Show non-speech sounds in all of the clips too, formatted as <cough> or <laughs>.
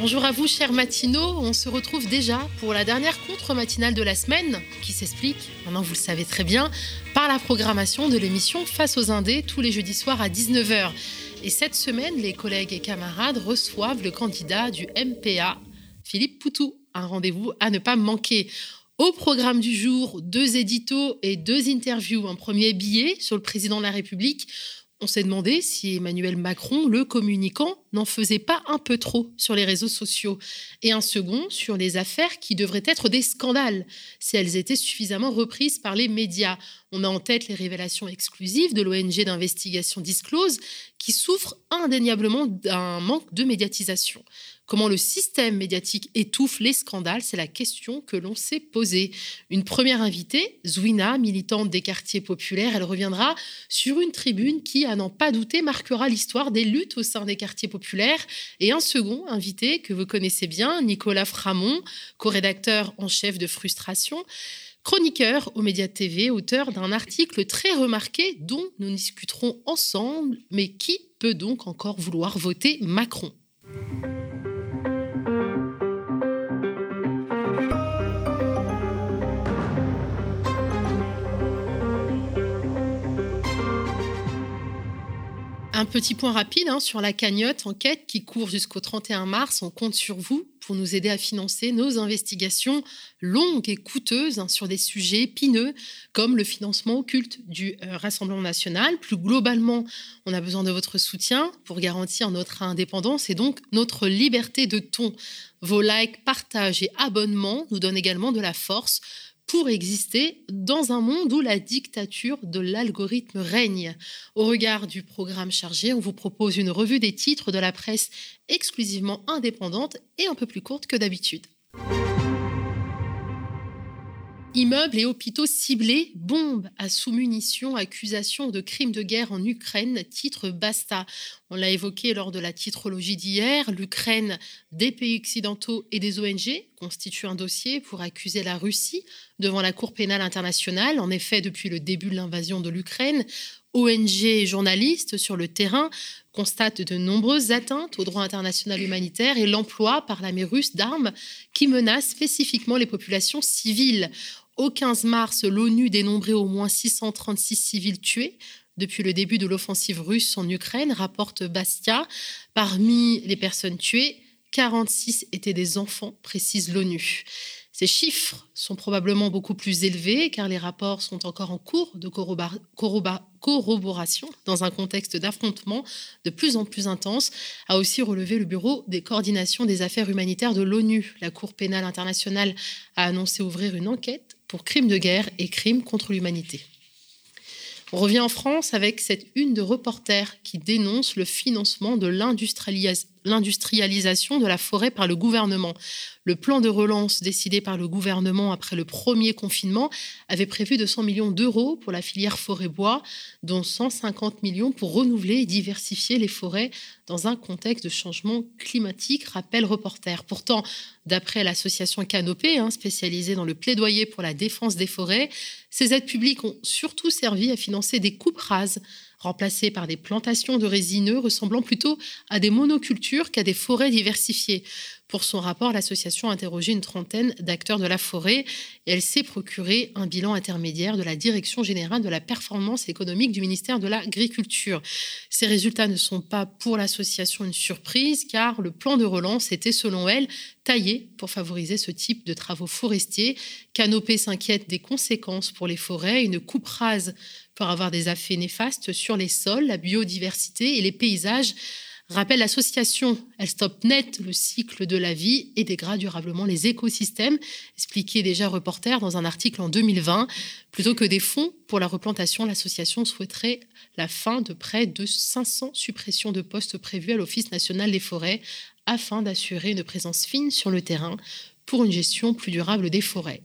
Bonjour à vous, chers matinaux. On se retrouve déjà pour la dernière contre-matinale de la semaine, qui s'explique, maintenant vous le savez très bien, par la programmation de l'émission Face aux Indés tous les jeudis soirs à 19h. Et cette semaine, les collègues et camarades reçoivent le candidat du MPA, Philippe Poutou. Un rendez-vous à ne pas manquer. Au programme du jour, deux éditos et deux interviews. Un premier billet sur le président de la République. On s'est demandé si Emmanuel Macron, le communicant, n'en faisait pas un peu trop sur les réseaux sociaux. Et un second sur les affaires qui devraient être des scandales, si elles étaient suffisamment reprises par les médias. On a en tête les révélations exclusives de l'ONG d'investigation Disclose, qui souffre indéniablement d'un manque de médiatisation. Comment le système médiatique étouffe les scandales, c'est la question que l'on s'est posée. Une première invitée, Zouina, militante des quartiers populaires, elle reviendra sur une tribune qui, à n'en pas douter, marquera l'histoire des luttes au sein des quartiers populaires. Et un second invité que vous connaissez bien, Nicolas Framont, co-rédacteur en chef de Frustration chroniqueur aux médias TV, auteur d'un article très remarqué dont nous discuterons ensemble, mais qui peut donc encore vouloir voter Macron? Un petit point rapide hein, sur la cagnotte enquête qui court jusqu'au 31 mars. On compte sur vous pour nous aider à financer nos investigations longues et coûteuses hein, sur des sujets épineux comme le financement occulte du euh, Rassemblement national. Plus globalement, on a besoin de votre soutien pour garantir notre indépendance et donc notre liberté de ton. Vos likes, partages et abonnements nous donnent également de la force pour exister dans un monde où la dictature de l'algorithme règne. Au regard du programme chargé, on vous propose une revue des titres de la presse exclusivement indépendante et un peu plus courte que d'habitude. Immeubles et hôpitaux ciblés, bombes à sous-munitions, accusations de crimes de guerre en Ukraine, titre Basta. On l'a évoqué lors de la titrologie d'hier, l'Ukraine, des pays occidentaux et des ONG constituent un dossier pour accuser la Russie devant la Cour pénale internationale. En effet, depuis le début de l'invasion de l'Ukraine, ONG et journalistes sur le terrain constatent de nombreuses atteintes au droit international humanitaire et l'emploi par l'armée russe d'armes qui menacent spécifiquement les populations civiles. Au 15 mars, l'ONU dénombrait au moins 636 civils tués depuis le début de l'offensive russe en Ukraine, rapporte Bastia. Parmi les personnes tuées, 46 étaient des enfants, précise l'ONU. Ces chiffres sont probablement beaucoup plus élevés car les rapports sont encore en cours de corroboration dans un contexte d'affrontement de plus en plus intense, a aussi relevé le Bureau des coordinations des affaires humanitaires de l'ONU. La Cour pénale internationale a annoncé ouvrir une enquête pour crimes de guerre et crimes contre l'humanité. On revient en France avec cette une de reporters qui dénonce le financement de l'industrialisation de la forêt par le gouvernement. Le plan de relance décidé par le gouvernement après le premier confinement avait prévu 200 millions d'euros pour la filière forêt-bois, dont 150 millions pour renouveler et diversifier les forêts dans un contexte de changement climatique, rappelle reporter. Pourtant, d'après l'association Canopée, hein, spécialisée dans le plaidoyer pour la défense des forêts, ces aides publiques ont surtout servi à financer des coupes rases remplacées par des plantations de résineux ressemblant plutôt à des monocultures qu'à des forêts diversifiées. Pour son rapport, l'association a interrogé une trentaine d'acteurs de la forêt et elle s'est procuré un bilan intermédiaire de la Direction générale de la performance économique du ministère de l'Agriculture. Ces résultats ne sont pas pour l'association une surprise car le plan de relance était selon elle taillé pour favoriser ce type de travaux forestiers. Canopée s'inquiète des conséquences pour les forêts. Une coupe rase peut avoir des effets néfastes sur les sols, la biodiversité et les paysages rappelle l'association. Elle stoppe net le cycle de la vie et dégrade durablement les écosystèmes, expliqué déjà reporter dans un article en 2020. Plutôt que des fonds pour la replantation, l'association souhaiterait la fin de près de 500 suppressions de postes prévues à l'Office national des forêts afin d'assurer une présence fine sur le terrain pour une gestion plus durable des forêts.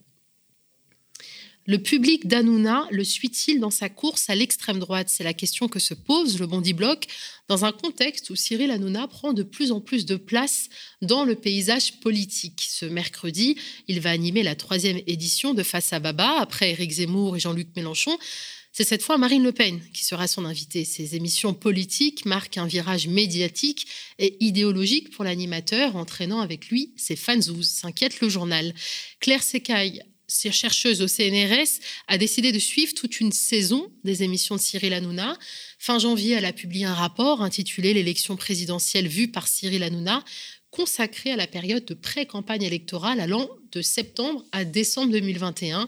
Le public d'Anouna le suit-il dans sa course à l'extrême droite? C'est la question que se pose le Bondi Bloc dans un contexte où Cyril Hanouna prend de plus en plus de place dans le paysage politique. Ce mercredi, il va animer la troisième édition de Face à Baba après Éric Zemmour et Jean-Luc Mélenchon. C'est cette fois Marine Le Pen qui sera son invitée. Ses émissions politiques marquent un virage médiatique et idéologique pour l'animateur, entraînant avec lui ses fanzouz, s'inquiète le journal. Claire Secaille, chercheuse au CNRS, a décidé de suivre toute une saison des émissions de Cyril Hanouna. Fin janvier, elle a publié un rapport intitulé L'élection présidentielle vue par Cyril Hanouna, consacré à la période de pré-campagne électorale allant de septembre à décembre 2021.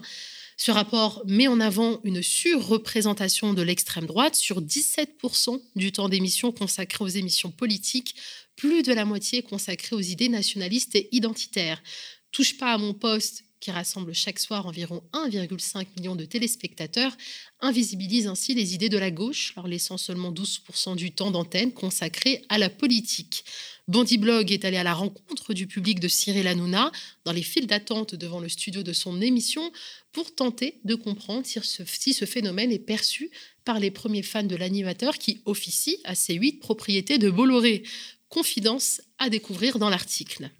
Ce rapport met en avant une surreprésentation de l'extrême droite sur 17% du temps d'émission consacré aux émissions politiques, plus de la moitié consacrée aux idées nationalistes et identitaires. Touche pas à mon poste qui rassemble chaque soir environ 1,5 million de téléspectateurs, invisibilise ainsi les idées de la gauche, leur laissant seulement 12% du temps d'antenne consacré à la politique. Bandy Blog est allé à la rencontre du public de Cyril Hanouna dans les files d'attente devant le studio de son émission pour tenter de comprendre si ce, si ce phénomène est perçu par les premiers fans de l'animateur qui officie à ses huit propriétés de Bolloré. Confidence à découvrir dans l'article.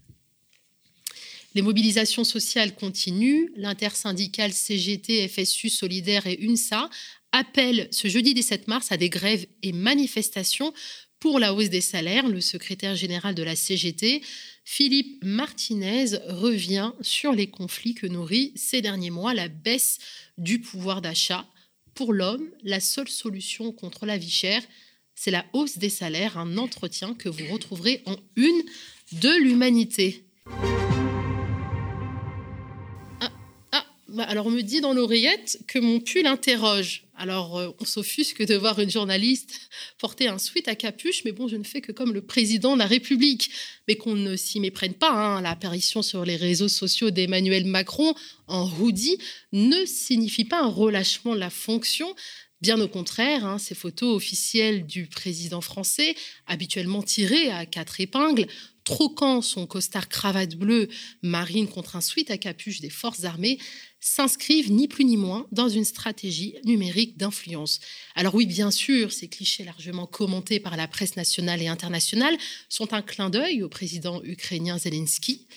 Les mobilisations sociales continuent. L'intersyndicale CGT, FSU Solidaire et UNSA appellent ce jeudi 17 mars à des grèves et manifestations pour la hausse des salaires. Le secrétaire général de la CGT, Philippe Martinez, revient sur les conflits que nourrit ces derniers mois la baisse du pouvoir d'achat. Pour l'homme, la seule solution contre la vie chère, c'est la hausse des salaires, un entretien que vous retrouverez en une de l'humanité. Alors on me dit dans l'oreillette que mon pull interroge. Alors euh, on s'offusque de voir une journaliste <laughs> porter un sweat à capuche, mais bon, je ne fais que comme le président de la République. Mais qu'on ne s'y méprenne pas, hein. l'apparition sur les réseaux sociaux d'Emmanuel Macron en hoodie ne signifie pas un relâchement de la fonction. Bien au contraire, hein, ces photos officielles du président français, habituellement tirées à quatre épingles, troquant son costard cravate bleue marine contre un sweat à capuche des forces armées, s'inscrivent ni plus ni moins dans une stratégie numérique d'influence. Alors oui, bien sûr, ces clichés largement commentés par la presse nationale et internationale sont un clin d'œil au président ukrainien Zelensky,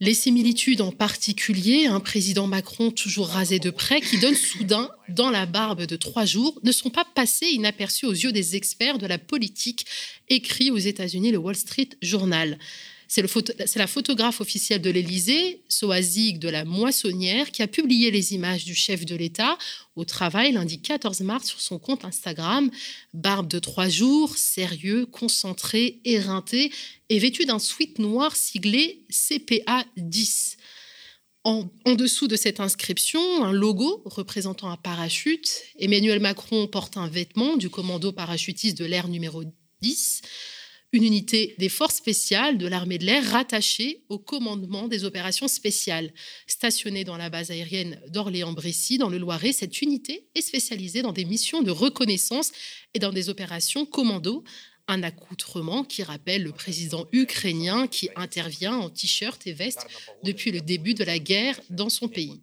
les similitudes en particulier, un président Macron toujours rasé de près, qui donne soudain dans la barbe de trois jours, ne sont pas passées inaperçues aux yeux des experts de la politique, écrit aux États-Unis le Wall Street Journal. C'est la photographe officielle de l'Élysée, Soazig de la Moissonnière, qui a publié les images du chef de l'État au travail lundi 14 mars sur son compte Instagram. Barbe de trois jours, sérieux, concentré, éreinté et vêtu d'un sweat noir siglé CPA 10. En, en, dessous de cette inscription, un logo représentant un parachute. Emmanuel Macron porte un vêtement du commando parachutiste de l'air numéro 10 une unité des forces spéciales de l'armée de l'air rattachée au commandement des opérations spéciales. Stationnée dans la base aérienne d'Orléans-Brécy, dans le Loiret, cette unité est spécialisée dans des missions de reconnaissance et dans des opérations commando, un accoutrement qui rappelle le président ukrainien qui intervient en t-shirt et veste depuis le début de la guerre dans son pays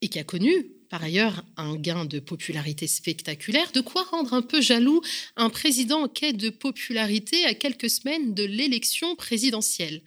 et qui a connu par ailleurs un gain de popularité spectaculaire, de quoi rendre un peu jaloux un président en quête de popularité à quelques semaines de l'élection présidentielle?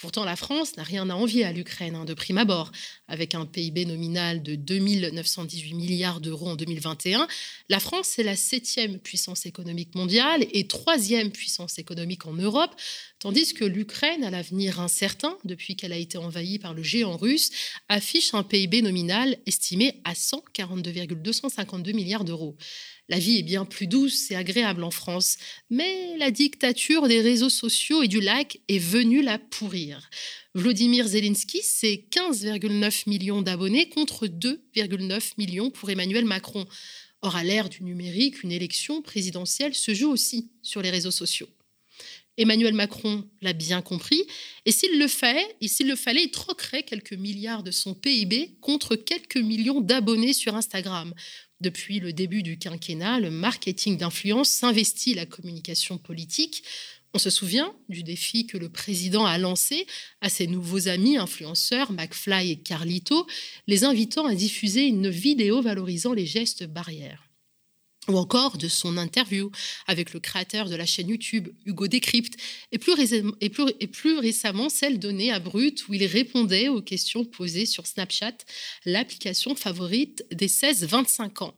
Pourtant, la France n'a rien à envier à l'Ukraine hein, de prime abord. Avec un PIB nominal de 2 918 milliards d'euros en 2021, la France est la septième puissance économique mondiale et troisième puissance économique en Europe, tandis que l'Ukraine, à l'avenir incertain depuis qu'elle a été envahie par le géant russe, affiche un PIB nominal estimé à 142,252 milliards d'euros. La vie est bien plus douce et agréable en France, mais la dictature des réseaux sociaux et du lac est venue la pourrir. Vladimir Zelensky, c'est 15,9 millions d'abonnés contre 2,9 millions pour Emmanuel Macron. Or, à l'ère du numérique, une élection présidentielle se joue aussi sur les réseaux sociaux. Emmanuel Macron l'a bien compris, et s'il le fallait, il troquerait quelques milliards de son PIB contre quelques millions d'abonnés sur Instagram. Depuis le début du quinquennat, le marketing d'influence s'investit la communication politique. On se souvient du défi que le président a lancé à ses nouveaux amis influenceurs, McFly et Carlito, les invitant à diffuser une vidéo valorisant les gestes barrières. Ou encore de son interview avec le créateur de la chaîne YouTube, Hugo Décrypte, et plus, et, plus, récemment celle donnée à Brut, où il répondait aux questions posées sur Snapchat, l'application favorite des 16-25 ans.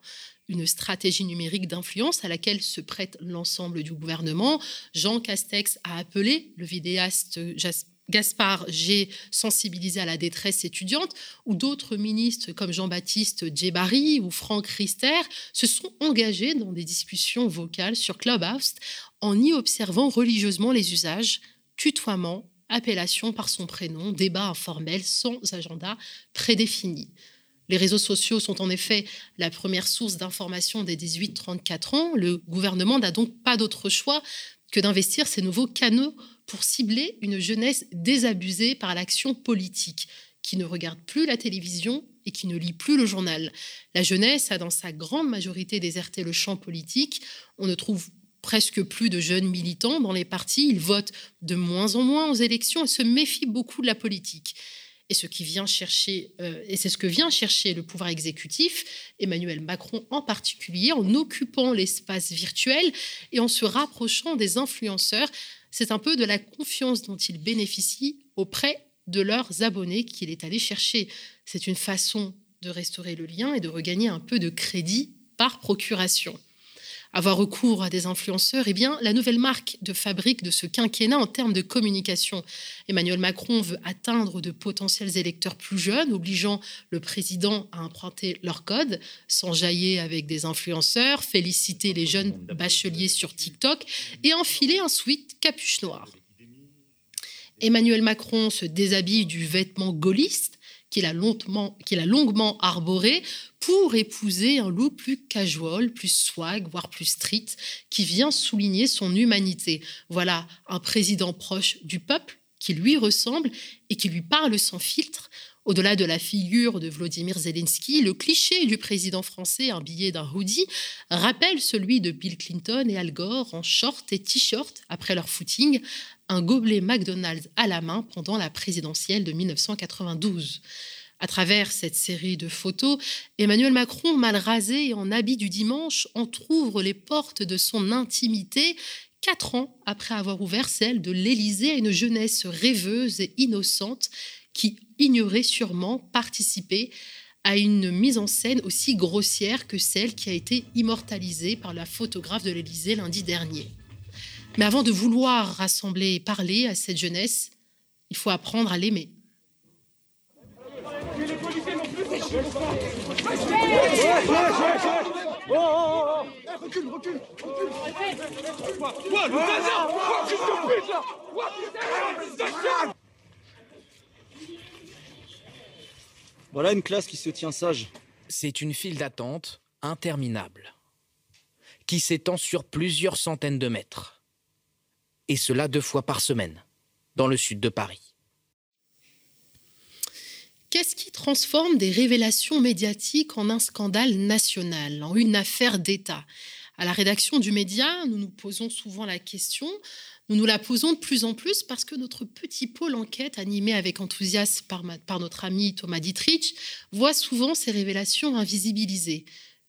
Une stratégie numérique d'influence à laquelle se prête l'ensemble du gouvernement. Jean Castex a appelé le vidéaste Gaspard G sensibilisé à la détresse étudiante, ou d'autres ministres comme Jean-Baptiste Djebari ou Franck Rister se sont engagés dans des discussions vocales sur Clubhouse en y observant religieusement les usages, tutoiement, appellation par son prénom, débat informel sans agenda prédéfini. Les réseaux sociaux sont en effet la première source d'information des 18-34 ans. Le gouvernement n'a donc pas d'autre choix que d'investir ces nouveaux canaux pour cibler une jeunesse désabusée par l'action politique, qui ne regarde plus la télévision et qui ne lit plus le journal. La jeunesse a dans sa grande majorité déserté le champ politique. On ne trouve presque plus de jeunes militants dans les partis. Ils votent de moins en moins aux élections et se méfient beaucoup de la politique. Et ce qui vient chercher, euh, et c'est ce que vient chercher le pouvoir exécutif, Emmanuel Macron en particulier, en occupant l'espace virtuel et en se rapprochant des influenceurs c'est un peu de la confiance dont ils bénéficient auprès de leurs abonnés qu'il est allé chercher. C'est une façon de restaurer le lien et de regagner un peu de crédit par procuration avoir recours à des influenceurs, eh bien, la nouvelle marque de fabrique de ce quinquennat en termes de communication. Emmanuel Macron veut atteindre de potentiels électeurs plus jeunes, obligeant le président à emprunter leur code, s'enjailler avec des influenceurs, féliciter les jeunes bacheliers sur TikTok et enfiler un sweat capuche noire. Emmanuel Macron se déshabille du vêtement gaulliste qu'il a, longuement arboré pour épouser un look plus casual, plus swag, voire plus street, qui vient souligner son humanité. Voilà un président proche du peuple qui lui ressemble et qui lui parle sans filtre. Au-delà de la figure de Vladimir Zelensky, le cliché du président français billet d'un hoodie rappelle celui de Bill Clinton et Al Gore en short et t-shirt après leur footing, un gobelet McDonald's à la main pendant la présidentielle de 1992. À travers cette série de photos, Emmanuel Macron, mal rasé et en habit du dimanche, entr'ouvre les portes de son intimité quatre ans après avoir ouvert celle de l'Élysée à une jeunesse rêveuse et innocente qui ignorait sûrement participer à une mise en scène aussi grossière que celle qui a été immortalisée par la photographe de l'Élysée lundi dernier. Mais avant de vouloir rassembler et parler à cette jeunesse, il faut apprendre à l'aimer. Voilà une classe qui se tient sage. C'est une file d'attente interminable, qui s'étend sur plusieurs centaines de mètres et cela deux fois par semaine, dans le sud de Paris. Qu'est-ce qui transforme des révélations médiatiques en un scandale national, en une affaire d'État? À la rédaction du média, nous nous posons souvent la question, nous nous la posons de plus en plus parce que notre petit pôle enquête, animé avec enthousiasme par, notre ami Thomas Dietrich, voit souvent ces révélations invisibilisées.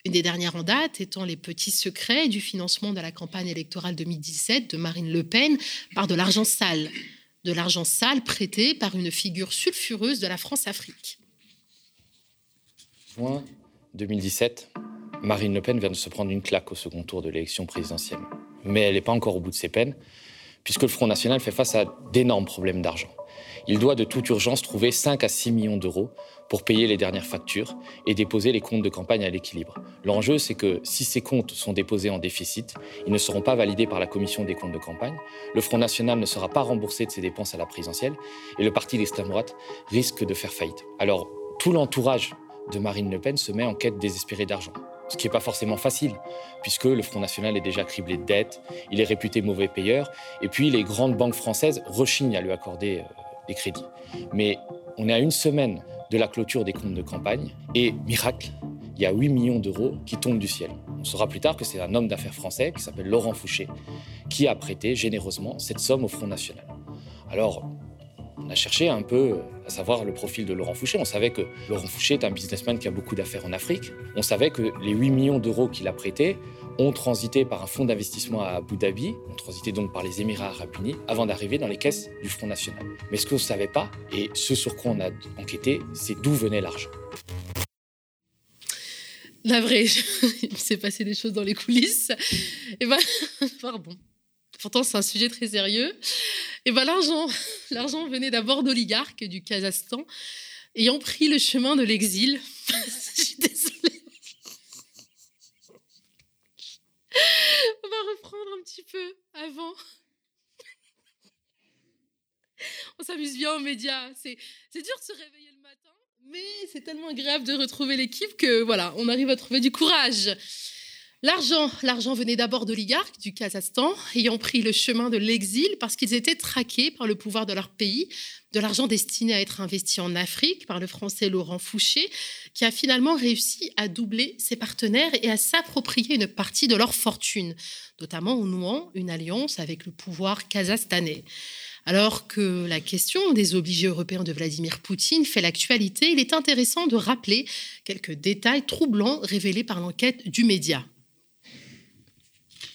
Une des dernières en date étant les petits secrets du financement de la campagne électorale 2017 de Marine Le Pen par de l'argent sale. De l'argent sale prêté par une figure sulfureuse de la France-Afrique. Juin 2017, Marine Le Pen vient de se prendre une claque au second tour de l'élection présidentielle. Mais elle n'est pas encore au bout de ses peines, puisque le Front National fait face à d'énormes problèmes d'argent. Il doit de toute urgence trouver 5 à 6 millions d'euros pour payer les dernières factures et déposer les comptes de campagne à l'équilibre. L'enjeu, c'est que si ces comptes sont déposés en déficit, ils ne seront pas validés par la commission des comptes de campagne, le Front National ne sera pas remboursé de ses dépenses à la présidentielle et le parti d'extrême droite risque de faire faillite. Alors, tout l'entourage de Marine Le Pen se met en quête désespérée d'argent. Ce qui n'est pas forcément facile, puisque le Front National est déjà criblé de dettes, il est réputé mauvais payeur, et puis les grandes banques françaises rechignent à lui accorder euh, des crédits. Mais on est à une semaine de la clôture des comptes de campagne. Et miracle, il y a 8 millions d'euros qui tombent du ciel. On saura plus tard que c'est un homme d'affaires français qui s'appelle Laurent Fouché qui a prêté généreusement cette somme au Front National. Alors, on a cherché un peu à savoir le profil de Laurent Fouché. On savait que Laurent Fouché est un businessman qui a beaucoup d'affaires en Afrique. On savait que les 8 millions d'euros qu'il a prêtés ont transité par un fonds d'investissement à Abu Dhabi, ont transité donc par les Émirats arabes unis, avant d'arriver dans les caisses du Front National. Mais ce qu'on ne savait pas, et ce sur quoi on a enquêté, c'est d'où venait l'argent. La vraie, <laughs> il s'est passé des choses dans les coulisses. Et ben, <laughs> pardon. Pourtant, c'est un sujet très sérieux. Et ben, l'argent, <laughs> l'argent venait d'abord d'oligarques du Kazakhstan ayant pris le chemin de l'exil. <laughs> On va reprendre un petit peu avant. On s'amuse bien aux médias. C'est, c'est dur de se réveiller le matin, mais c'est tellement agréable de retrouver l'équipe que voilà, on arrive à trouver du courage. L'argent, l'argent venait d'abord d'oligarques du Kazakhstan, ayant pris le chemin de l'exil parce qu'ils étaient traqués par le pouvoir de leur pays, de l'argent destiné à être investi en Afrique par le français Laurent Fouché, qui a finalement réussi à doubler ses partenaires et à s'approprier une partie de leur fortune, notamment en nouant une alliance avec le pouvoir kazakhstanais. Alors que la question des obligés européens de Vladimir Poutine fait l'actualité, il est intéressant de rappeler quelques détails troublants révélés par l'enquête du média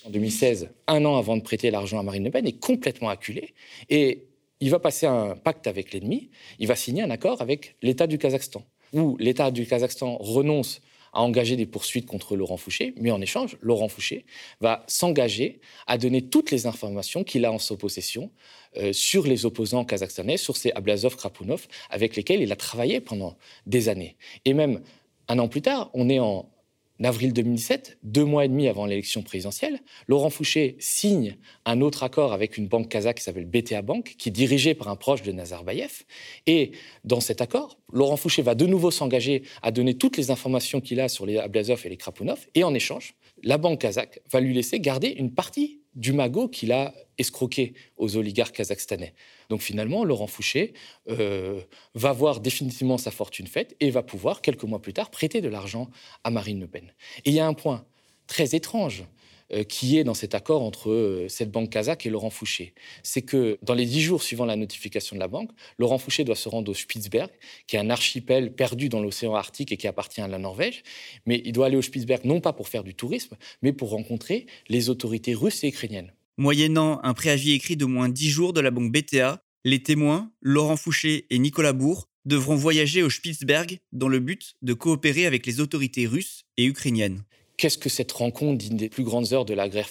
en 2016, un an avant de prêter l'argent à Marine Le Pen, est complètement acculé. Et il va passer un pacte avec l'ennemi, il va signer un accord avec l'État du Kazakhstan, où l'État du Kazakhstan renonce à engager des poursuites contre Laurent Fouché, mais en échange, Laurent Fouché va s'engager à donner toutes les informations qu'il a en sa possession euh, sur les opposants kazakhstanais, sur ces Ablazov Krapunov, avec lesquels il a travaillé pendant des années. Et même un an plus tard, on est en en avril 2017, deux mois et demi avant l'élection présidentielle, Laurent Fouché signe un autre accord avec une banque kazakh qui s'appelle BTA Bank, qui est dirigée par un proche de Nazarbayev. Et dans cet accord, Laurent Fouché va de nouveau s'engager à donner toutes les informations qu'il a sur les Ablazov et les Krapunov. Et en échange, la banque kazakh va lui laisser garder une partie du magot qu'il a escroqué aux oligarques kazakhstanais. Donc finalement, Laurent Fouché euh, va voir définitivement sa fortune faite et va pouvoir, quelques mois plus tard, prêter de l'argent à Marine Le Pen. Et il y a un point très étrange euh, qui est dans cet accord entre euh, cette banque kazakh et Laurent Fouché. C'est que dans les dix jours suivant la notification de la banque, Laurent Fouché doit se rendre au Spitzberg, qui est un archipel perdu dans l'océan Arctique et qui appartient à la Norvège. Mais il doit aller au Spitzberg non pas pour faire du tourisme, mais pour rencontrer les autorités russes et ukrainiennes. Moyennant un préavis écrit d'au moins dix jours de la banque BTA, les témoins, Laurent Fouché et Nicolas Bourg, devront voyager au Spitzberg dans le but de coopérer avec les autorités russes et ukrainiennes qu'est-ce que cette rencontre d'une des plus grandes heures de la guerre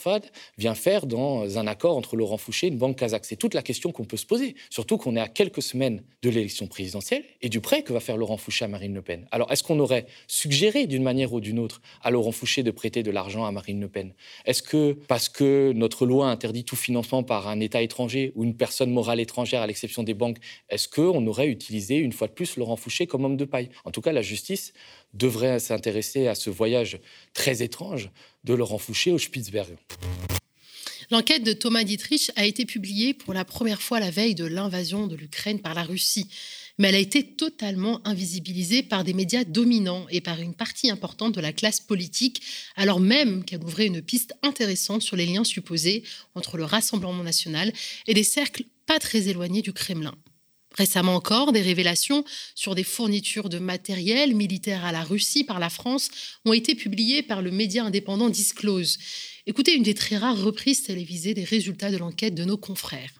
vient faire dans un accord entre Laurent Fouché et une banque kazakh C'est toute la question qu'on peut se poser, surtout qu'on est à quelques semaines de l'élection présidentielle et du prêt que va faire Laurent Fouché à Marine Le Pen. Alors, est-ce qu'on aurait suggéré d'une manière ou d'une autre à Laurent Fouché de prêter de l'argent à Marine Le Pen? Est-ce que, parce que notre loi interdit tout financement par un État étranger ou une personne morale étrangère, à l'exception des banques, est-ce qu'on aurait utilisé une fois de plus Laurent Fouché comme homme de paille? En tout cas, la justice devrait s'intéresser à ce voyage très étrange de Laurent Fouché au Spitzberg. L'enquête de Thomas Dietrich a été publiée pour la première fois la veille de l'invasion de l'Ukraine par la Russie, mais elle a été totalement invisibilisée par des médias dominants et par une partie importante de la classe politique, alors même qu'elle ouvrait une piste intéressante sur les liens supposés entre le Rassemblement national et des cercles pas très éloignés du Kremlin. Récemment encore, des révélations sur des fournitures de matériel militaire à la Russie par la France ont été publiées par le média indépendant Disclose. Écoutez une des très rares reprises télévisées des résultats de l'enquête de nos confrères.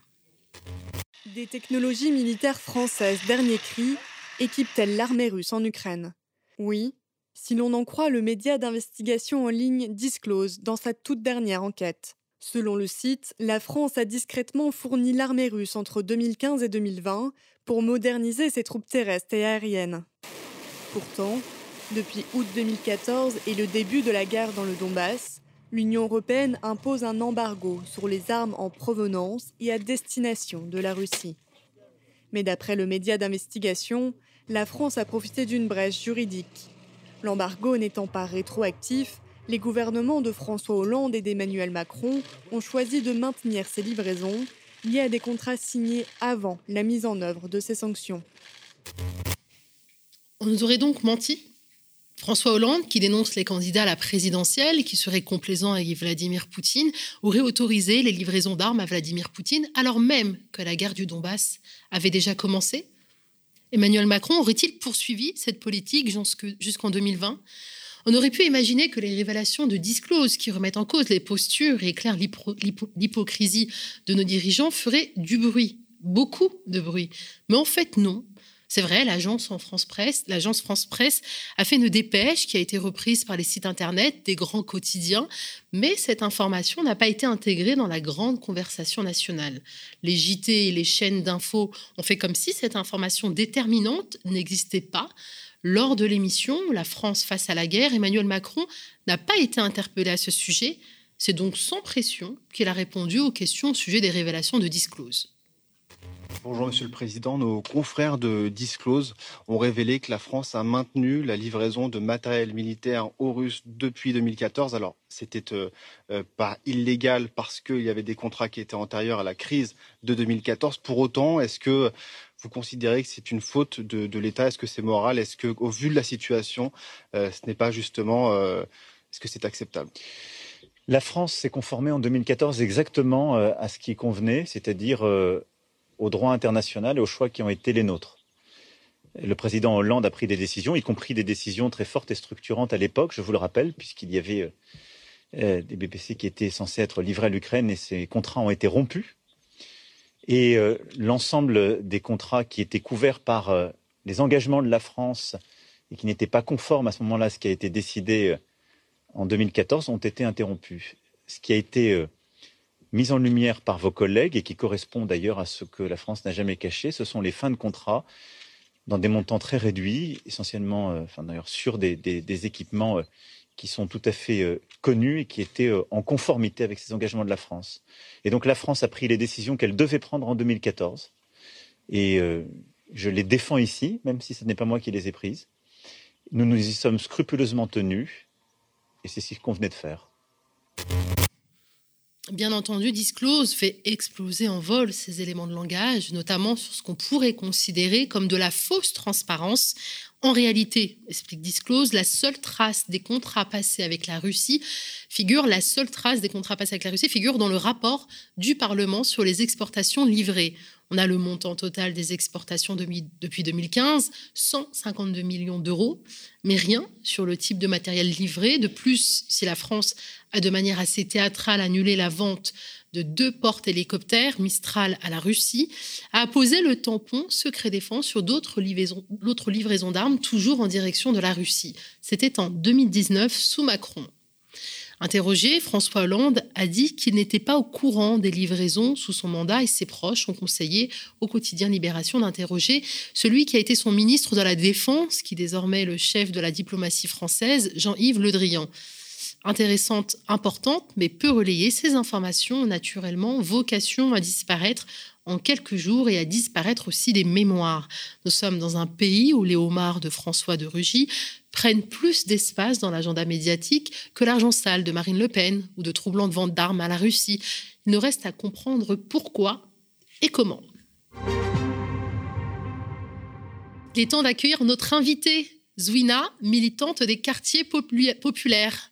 Des technologies militaires françaises, dernier cri, équipent-elles l'armée russe en Ukraine? Oui, si l'on en croit le média d'investigation en ligne Disclose dans sa toute dernière enquête. Selon le site, la France a discrètement fourni l'armée russe entre 2015 et 2020 pour moderniser ses troupes terrestres et aériennes. Pourtant, depuis août 2014 et le début de la guerre dans le Donbass, l'Union européenne impose un embargo sur les armes en provenance et à destination de la Russie. Mais d'après le média d'investigation, la France a profité d'une brèche juridique. L'embargo n'étant pas rétroactif, les gouvernements de François Hollande et d'Emmanuel Macron ont choisi de maintenir ces livraisons. Liées à des contrats signés avant la mise en œuvre de ces sanctions. On nous aurait donc menti. François Hollande, qui dénonce les candidats à la présidentielle, qui serait complaisant avec Vladimir Poutine, aurait autorisé les livraisons d'armes à Vladimir Poutine, alors même que la guerre du Donbass avait déjà commencé. Emmanuel Macron aurait-il poursuivi cette politique jusqu'en 2020 On aurait pu imaginer que les révélations de disclose qui remettent en cause les postures et éclairent l'hypocrisie de nos dirigeants feraient du bruit, beaucoup de bruit. Mais en fait, non. C'est vrai, l'agence France Presse, l'agence France Presse a fait une dépêche qui a été reprise par les sites internet des grands quotidiens, mais cette information n'a pas été intégrée dans la grande conversation nationale. Les JT et les chaînes d'infos ont fait comme si cette information déterminante n'existait pas. Lors de l'émission La France face à la guerre, Emmanuel Macron n'a pas été interpellé à ce sujet. C'est donc sans pression qu'il a répondu aux questions au sujet des révélations de Disclose. Bonjour Monsieur le Président. Nos confrères de Disclose ont révélé que la France a maintenu la livraison de matériel militaire aux Russes depuis 2014. Alors, c'était euh, euh, pas illégal parce qu'il y avait des contrats qui étaient antérieurs à la crise de 2014. Pour autant, est-ce que vous considérez que c'est une faute de, l'État? Est-ce que c'est moral? Est-ce que, au vu de la situation, euh, ce n'est pas justement, est-ce que c'est acceptable? La France s'est conformée en 2014 exactement à ce qui convenait, c'est-à-dire au droit international et aux choix qui ont été les nôtres. Le président Hollande a pris des décisions, y compris des décisions très fortes et structurantes à l'époque, je vous le rappelle, puisqu'il y avait euh, euh, des BBC qui étaient censés être livrés à l'Ukraine et ces contrats ont été rompus. Et euh, l'ensemble des contrats qui étaient couverts par les engagements de la France et qui n'étaient pas conformes à ce moment-là à ce qui a été décidé en 2014 ont été interrompus. Ce qui a été mise en lumière par vos collègues et qui correspond d'ailleurs à ce que la France n'a jamais caché, ce sont les fins de contrat dans des montants très réduits, essentiellement, euh, d'ailleurs sur des, équipements euh, qui sont tout à fait euh, connus et qui étaient en conformité avec ces engagements de la France. Et donc la France a pris les décisions qu'elle devait prendre en 2014 et je les défends ici, même si ce n'est pas moi qui les ai prises. Nous nous y sommes scrupuleusement tenus et c'est ce qu'on venait de faire. Bien entendu, Disclose fait exploser en vol ces éléments de langage, notamment sur ce qu'on pourrait considérer comme de la fausse transparence. En réalité, explique Disclose, la seule trace des contrats passés avec la Russie figure, la seule trace des contrats passés avec la Russie figure dans le rapport du Parlement sur les exportations livrées. On a le montant total des exportations depuis 2015, 152 millions d'euros, mais rien sur le type de matériel livré. De plus, si la France a de manière assez théâtrale annulé la vente de deux portes hélicoptères Mistral à la Russie, a posé le tampon secret défense sur d'autres livraisons, livraisons d'armes, toujours en direction de la Russie. C'était en 2019 sous Macron. Interrogé, François Hollande a dit qu'il n'était pas au courant des livraisons sous son mandat et ses proches ont conseillé au quotidien Libération d'interroger celui qui a été son ministre de la Défense, qui désormais est le chef de la diplomatie française, Jean-Yves Le Drian. Intéressante, importante, mais peu relayée, ces informations naturellement vocation à disparaître en quelques jours et à disparaître aussi des mémoires. Nous sommes dans un pays où les homards de François de Rugy prennent plus d'espace dans l'agenda médiatique que l'argent sale de Marine Le Pen ou de troublantes ventes d'armes à la Russie. Il nous reste à comprendre pourquoi et comment. Il est temps d'accueillir notre invitée, Zwina, militante des quartiers populaires.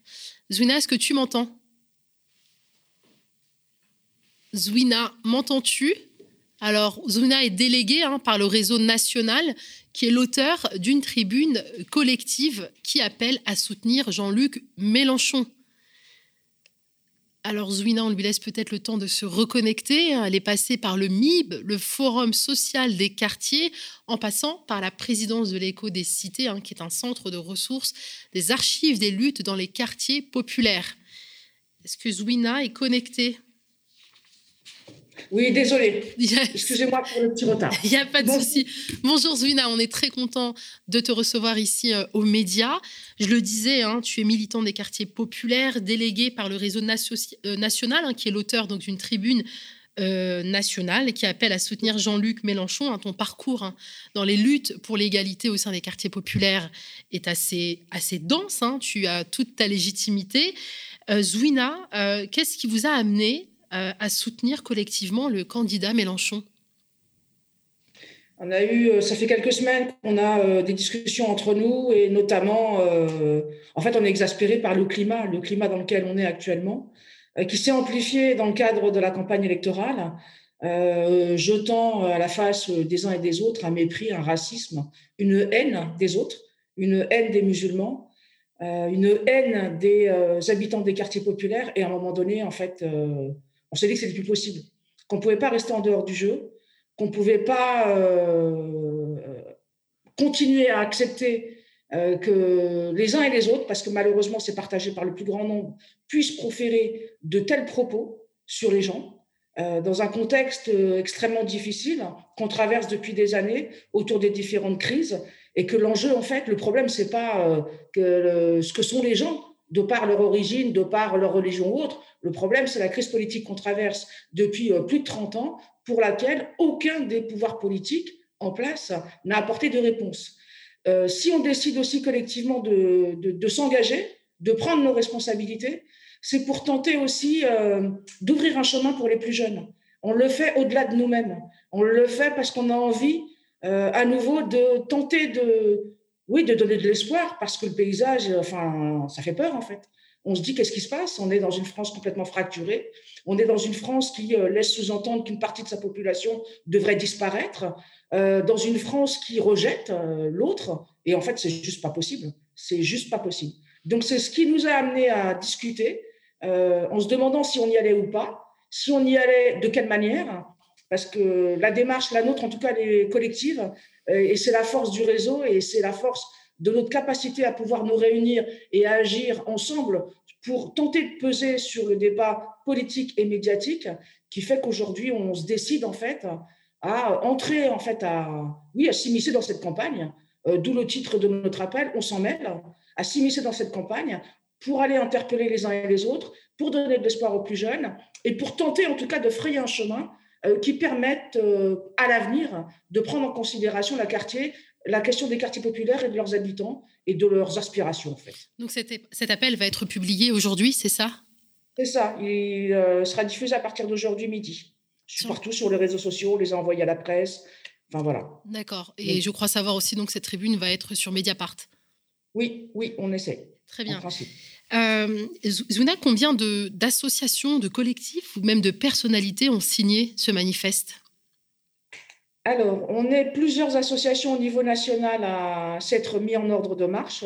Zwina, est-ce que tu m'entends? Zwina, m'entends-tu? Alors, Zuna est déléguée hein, par le réseau national, qui est l'auteur d'une tribune collective qui appelle à soutenir Jean-Luc Mélenchon. Alors, Zouina, on lui laisse peut-être le temps de se reconnecter. Elle est passée par le MIB, le Forum social des quartiers, en passant par la présidence de l'écho des cités, hein, qui est un centre de ressources des archives des luttes dans les quartiers populaires. Est-ce que Zouina est connectée? Oui, désolé. <laughs> Excusez-moi pour le petit retard. <laughs> Il n'y a pas de souci. Bonjour Zwina, on est très content de te recevoir ici euh, aux médias. Je le disais, hein, tu es militant des quartiers populaires, délégué par le réseau euh, national, hein, qui est l'auteur d'une tribune euh, nationale qui appelle à soutenir Jean-Luc Mélenchon. Hein, ton parcours dans les luttes pour l'égalité au sein des quartiers populaires est assez, assez dense. tu as toute ta légitimité. Zwina, qu'est-ce qui vous a amené euh, à soutenir collectivement le candidat Mélenchon on a eu, euh, ça fait quelques semaines qu'on a euh, des discussions entre nous et notamment, en fait, on est exaspéré par le climat, le climat dans lequel on est actuellement, qui s'est amplifié dans le cadre de la campagne électorale, jetant à la face des uns et des autres un mépris, un racisme, une haine des autres, une haine des musulmans, une haine des habitants des quartiers populaires. Et à un moment donné, en fait, on s'est dit que c'était plus possible, qu'on ne pouvait pas rester en dehors du jeu, qu'on ne pouvait pas continuer à accepter euh, que les uns et les autres, parce que malheureusement c'est partagé par le plus grand nombre, puissent proférer de tels propos sur les gens, euh, dans un contexte euh, extrêmement difficile qu'on traverse depuis des années autour des différentes crises, et que l'enjeu, en fait, le problème, c'est pas ce que sont les gens, de par leur origine, de par leur religion ou autre. Le problème, c'est la crise politique qu'on traverse depuis plus de 30 ans, pour laquelle aucun des pouvoirs politiques en place n'a apporté de réponse. Euh, si on décide aussi collectivement de, s'engager, de prendre nos responsabilités, c'est pour tenter aussi euh, d'ouvrir un chemin pour les plus jeunes. On le fait au-delà de nous-mêmes. On le fait parce qu'on a envie, euh, à nouveau, de tenter de, oui, de donner de l'espoir, parce que le paysage, enfin, ça fait peur en fait. On se dit qu'est-ce qui se passe? On est dans une France complètement fracturée. On est dans une France qui laisse sous-entendre qu'une partie de sa population devrait disparaître. Euh, dans une France qui rejette euh, l'autre. Et en fait, c'est juste pas possible. C'est juste pas possible. Donc, c'est ce qui nous a amené à discuter euh, en se demandant si on y allait ou pas, si on y allait de quelle manière, parce que la démarche, la nôtre, en tout cas, elle est collective, et c'est la force du réseau, et c'est la force de notre capacité à pouvoir nous réunir et à agir ensemble pour tenter de peser sur le débat politique et médiatique qui fait qu'aujourd'hui, on se décide en fait à entrer, en fait, à, oui, à s'immiscer dans cette campagne, euh, d'où le titre de notre appel, on s'en mêle, à s'immiscer dans cette campagne pour aller interpeller les uns et les autres, pour donner de l'espoir aux plus jeunes et pour tenter en tout cas de frayer un chemin euh, qui permette euh, à l'avenir de prendre en considération la, quartier, la question des quartiers populaires et de leurs habitants et de leurs aspirations en fait. Donc cet, appel va être publié aujourd'hui, c'est ça? C'est ça, il sera diffusé à partir d'aujourd'hui midi. Je suis partout sur les réseaux sociaux, les ai envoyés à la presse. Enfin voilà. D'accord. Et je crois savoir aussi donc cette tribune va être sur Mediapart. Oui, oui, on essaie. Très bien. Euh, Zuna, combien d'associations, de, collectifs ou même de personnalités ont signé ce manifeste? Alors, on est plusieurs associations au niveau national à s'être mis en ordre de marche.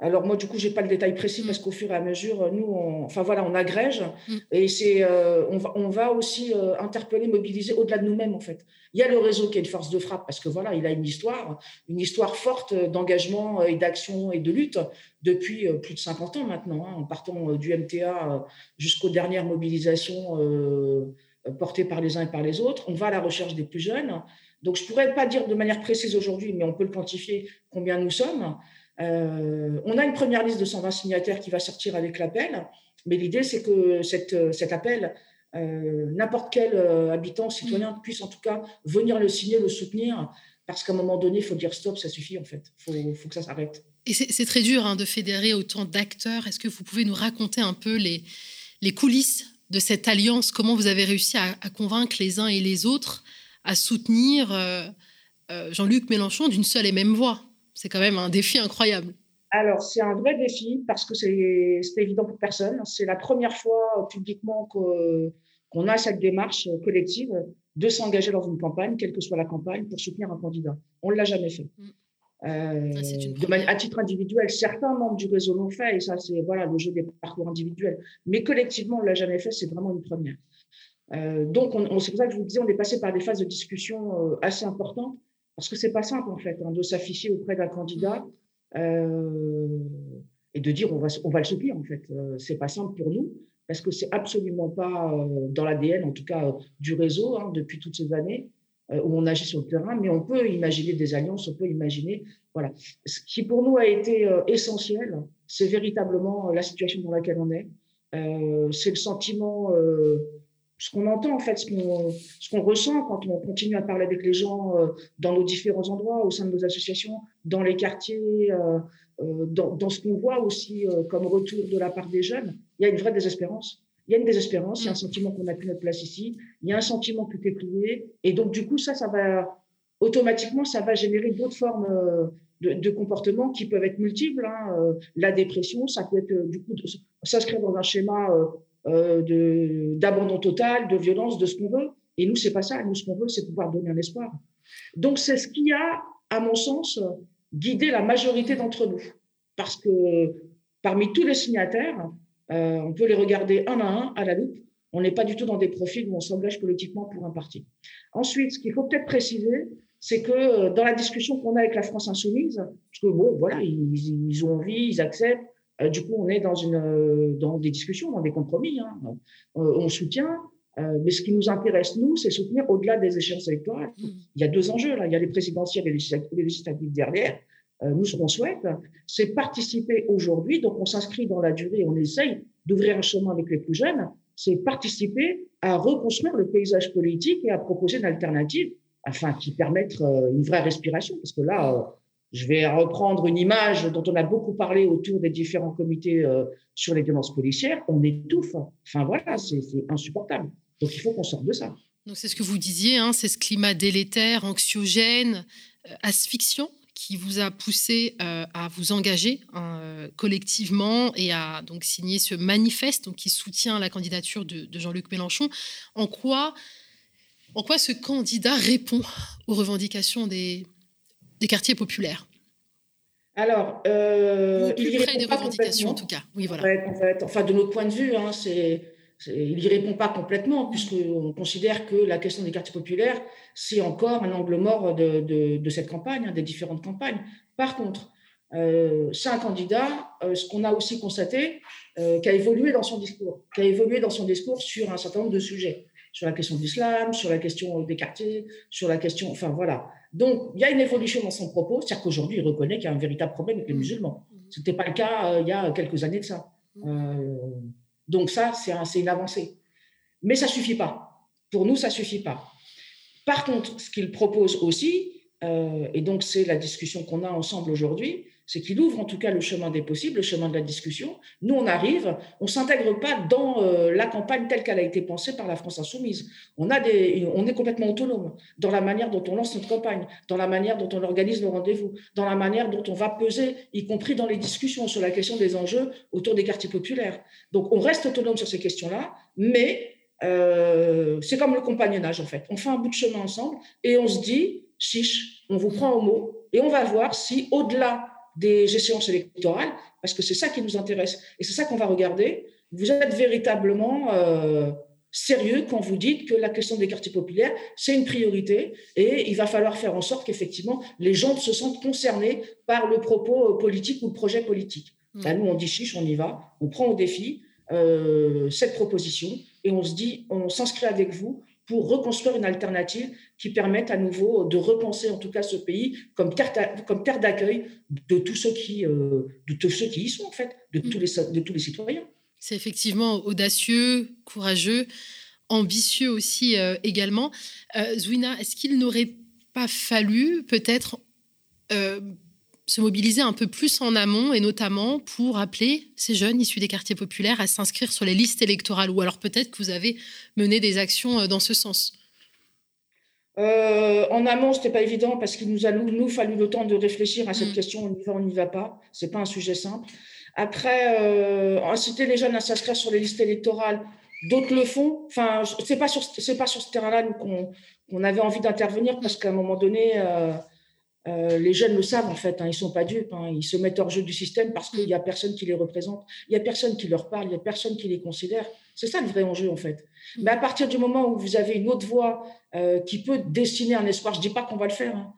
Alors moi, du coup, j'ai pas le détail précis parce mm. qu'au fur et à mesure, nous, on, enfin voilà, on agrège mm. et c'est, euh, on, va, on va aussi euh, interpeller, mobiliser au-delà de nous-mêmes en fait. Il y a le réseau qui est une force de frappe parce que voilà, il a une histoire, une histoire forte d'engagement et d'action et de lutte depuis euh, plus de 50 ans maintenant, hein, en partant du MTA jusqu'aux dernières mobilisations portées par les uns et par les autres. On va à la recherche des plus jeunes. Donc je pourrais pas dire de manière précise aujourd'hui, mais on peut le quantifier combien nous sommes. Euh, on a une première liste de 120 signataires qui va sortir avec l'appel, mais l'idée, c'est que cet appel, euh, n'importe quel euh, habitant, citoyen mm. puisse en tout cas venir le signer, le soutenir, parce qu'à un moment donné, il faut dire stop, ça suffit en fait, il faut, que ça s'arrête. Et c'est très dur hein, de fédérer autant d'acteurs. Est-ce que vous pouvez nous raconter un peu les, les coulisses de cette alliance? Comment vous avez réussi à, convaincre les uns et les autres? À soutenir Jean-Luc Mélenchon d'une seule et même voix c'est quand même un défi incroyable. Alors, c'est un vrai défi parce que c'est évident pour personne. C'est la première fois euh, publiquement qu'on a cette démarche euh, collective de s'engager dans une campagne, quelle que soit la campagne, pour soutenir un candidat. On ne l'a jamais fait. Mm. Euh, à titre individuel, certains membres du réseau l'ont fait, et ça, c'est voilà, le jeu des parcours individuels. Mais collectivement, on ne l'a jamais fait, c'est vraiment une première. Donc, on, c'est pour ça que je vous disais, on est passé par des phases de discussion assez importantes parce que c'est pas simple, en fait, hein, de s'afficher auprès d'un candidat euh, et de dire on va, on va le soutenir, en fait. Euh, c'est pas simple pour nous, parce que c'est absolument pas euh, dans l'ADN, en tout cas, du réseau, hein, depuis toutes ces années, où on agit sur le terrain, mais on peut imaginer des alliances, on peut imaginer. Voilà. Ce qui, pour nous, a été essentiel, c'est véritablement la situation dans laquelle on est. c'est le sentiment ce qu'on entend en fait, ce qu'on ressent quand on continue à parler avec les gens euh, dans nos différents endroits, au sein de nos associations, dans les quartiers, euh, euh, dans, ce qu'on voit aussi comme retour de la part des jeunes, il y a une vraie désespérance. Il y a une désespérance, il y a un sentiment qu'on n'a plus notre place ici, il y a un sentiment que est plié, et donc du coup ça, ça va automatiquement, ça va générer d'autres formes de, comportements qui peuvent être multiples. Hein. La dépression, ça peut être du coup s'inscrire dans un schéma euh, d'abandon total, de violence, de ce qu'on veut. Et nous, c'est pas ça. Nous, ce qu'on veut, c'est pouvoir donner un espoir. Donc, c'est ce qui a, à mon sens, guidé la majorité d'entre nous. Parce que Parmi tous les signataires, on peut les regarder un à un à la loupe. On n'est pas du tout dans des profils où on s'engage politiquement pour un parti. Ensuite, ce qu'il faut peut-être préciser, c'est que dans la discussion qu'on a avec la France insoumise, parce que bon, voilà, ils, ont envie, ils acceptent, euh, du coup, on est dans, une, euh, dans des discussions, dans des compromis. Hein. Euh, on soutient, mais ce qui nous intéresse, nous, c'est soutenir au-delà des échéances électorales. Mmh. Il y a deux enjeux, là. Il y a les présidentielles et les législatives derrière. nous, ce qu'on souhaite, c'est participer aujourd'hui. Donc, on s'inscrit dans la durée, on essaye d'ouvrir un chemin avec les plus jeunes. C'est participer à reconstruire le paysage politique et à proposer une alternative, afin qui permette une vraie respiration. Parce que là, je vais reprendre une image dont on a beaucoup parlé autour des différents comités euh, sur les violences policières. On étouffe. Enfin voilà, c'est insupportable. Donc il faut qu'on sorte de ça. Donc c'est ce que vous disiez, hein, c'est ce climat délétère, anxiogène, euh, asphyxiant qui vous a poussé euh, à vous engager hein, collectivement et à donc signer ce manifeste qui soutient la candidature de, de Jean-Luc Mélenchon. En quoi, en quoi ce candidat répond aux revendications des, des quartiers populaires Alors, euh, il plus près des revendications en tout cas. Oui, voilà. enfin, de notre point de vue, hein, c'est, il n'y répond pas complètement, puisqu'on considère que la question des quartiers populaires, c'est encore un angle mort de, cette campagne, hein, des différentes campagnes. Par contre, euh, c'est un candidat, euh, ce qu'on a aussi constaté, qui a évolué dans son discours, qui a évolué dans son discours sur un certain nombre de sujets, sur la question de l'islam, sur la question des quartiers, sur la question, enfin voilà. Donc, il y a une évolution dans son propos, c'est-à-dire qu'aujourd'hui, il reconnaît qu'il y a un véritable problème avec les mmh. musulmans. Mmh. Ce n'était pas le cas euh, il y a quelques années de ça. Mmh. Euh, donc ça, c'est une avancée. Mais ça suffit pas. Pour nous, ça suffit pas. Par contre, ce qu'il propose aussi, euh, et donc c'est la discussion qu'on a ensemble aujourd'hui, c'est qu'il ouvre en tout cas le chemin des possibles, le chemin de la discussion. Nous, on arrive, on s'intègre pas dans euh, la campagne telle qu'elle a été pensée par la France insoumise. On, a des, on est complètement autonome dans la manière dont on lance notre campagne, dans la manière dont on organise nos rendez-vous, dans la manière dont on va peser, y compris dans les discussions sur la question des enjeux autour des quartiers populaires. Donc, on reste autonome sur ces questions-là, mais euh, c'est comme le compagnonnage, en fait. On fait un bout de chemin ensemble et on se dit, chiche, on vous prend au mot et on va voir si, au-delà des échéances électorales, parce que c'est ça qui nous intéresse. Et c'est ça qu'on va regarder. Vous êtes véritablement euh, sérieux quand vous dites que la question des quartiers populaires, c'est une priorité et il va falloir faire en sorte qu'effectivement, les gens se sentent concernés par le propos politique ou le projet politique. Mmh. nous, on dit chiche, on y va, on prend au défi euh, cette proposition et on se dit, on s'inscrit avec vous pour reconstruire une alternative qui permette à nouveau de repenser en tout cas ce pays comme terre, comme terre d'accueil de tous ceux qui euh, de tous ceux qui y sont en fait, de mm. tous les de tous les citoyens. C'est effectivement audacieux, courageux, ambitieux aussi euh, également. Euh, Zouina, est-ce qu'il n'aurait pas fallu peut-être se mobiliser un peu plus en amont et notamment pour appeler ces jeunes issus des quartiers populaires à s'inscrire sur les listes électorales Ou alors peut-être que vous avez mené des actions euh, dans ce sens euh, en amont, ce n'était pas évident parce qu'il nous a nous, fallu le temps de réfléchir à cette mm. question. On y va, on n'y va pas. Ce n'est pas un sujet simple. Après, euh, inciter les jeunes à s'inscrire sur les listes électorales, d'autres le font. Enfin, ce n'est pas, sur, pas sur ce terrain-là qu'on avait envie d'intervenir parce qu'à un moment donné, euh, les jeunes le savent en fait, hein, ils sont pas dupes, hein. ils se mettent hors jeu du système parce qu'il n'y a personne qui les représente, il n'y a personne qui leur parle, il n'y a personne qui les considère. C'est ça le vrai enjeu en fait. Mm. Mais à partir du moment où vous avez une autre voix euh, qui peut dessiner un espoir, je dis pas qu'on va le faire, hein.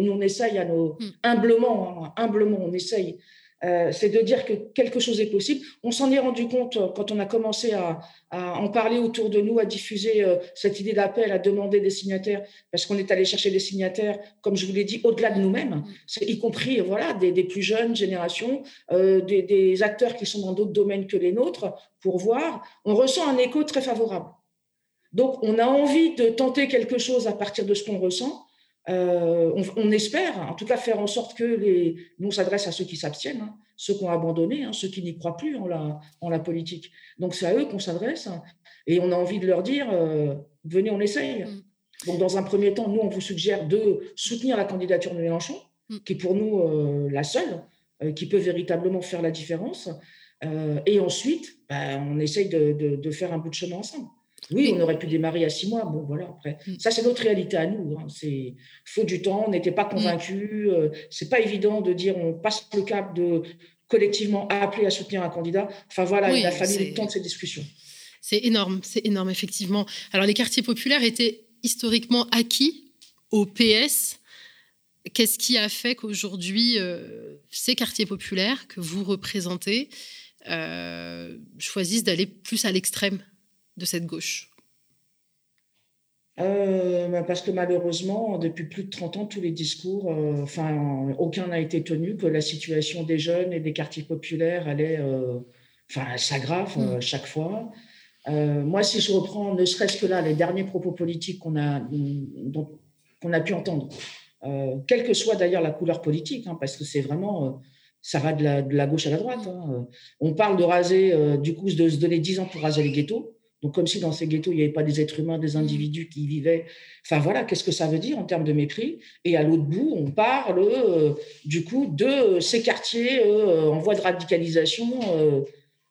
nous on essaye à nos mm. humblement, humblement on essaye euh, c'est de dire que quelque chose est possible. On s'en est rendu compte euh, quand on a commencé à, en parler autour de nous, à diffuser euh, cette idée d'appel, à demander des signataires, parce qu'on est allé chercher des signataires, comme je vous l'ai dit, au-delà de nous-mêmes, y compris voilà, des, plus jeunes générations, des, des, acteurs qui sont dans d'autres domaines que les nôtres, pour voir. On ressent un écho très favorable. Donc, on a envie de tenter quelque chose à partir de ce qu'on ressent. Euh, on, espère, en tout cas, faire en sorte que les. Nous, on s'adresse à ceux qui s'abstiennent, hein, ceux qui ont abandonné, hein, ceux qui n'y croient plus en la, en la politique. Donc, c'est à eux qu'on s'adresse et on a envie de leur dire euh, venez, on essaye. Mm. Donc, dans un premier temps, nous, on vous suggère de soutenir la candidature de Mélenchon, mm. qui est pour nous euh, la seule qui peut véritablement faire la différence. et ensuite, ben, on essaye de, de faire un bout de chemin ensemble. Oui, on aurait pu démarrer à six mois. Bon, voilà, après. Mm. Ça, c'est notre réalité à nous. Hein. C'est faut du temps, on n'était pas mm. convaincus. Euh, c'est pas évident de dire on passe le cap de collectivement appelés à soutenir un candidat. Enfin voilà, il a fallu le temps de ces discussions. C'est énorme, c'est énorme, effectivement. Alors, les quartiers populaires étaient historiquement acquis au PS. Qu'est-ce qui a fait qu'aujourd'hui, euh, ces quartiers populaires que vous représentez euh, choisissent d'aller plus à l'extrême? De cette gauche? Euh, bah, parce que malheureusement, depuis plus de 30 ans, tous les discours, euh, enfin, aucun n'a été tenu, que la situation des jeunes et des quartiers populaires allait, euh, enfin, s'aggrave mm. chaque fois. moi, si je reprends ne serait-ce que là les derniers propos politiques qu'on a, qu'on a pu entendre, quelle que soit d'ailleurs la couleur politique, hein, parce que c'est vraiment, ça va de la, de la, gauche à la droite. Hein. On parle de raser, du coup, de se donner 10 ans pour raser les ghettos. Donc, comme si dans ces ghettos, il n'y avait pas des êtres humains, des mmh. individus qui y vivaient. Enfin, voilà, qu'est-ce que ça veut dire en termes de mépris? Et à l'autre bout, on parle, euh, du coup, de euh, ces quartiers euh, en voie de radicalisation.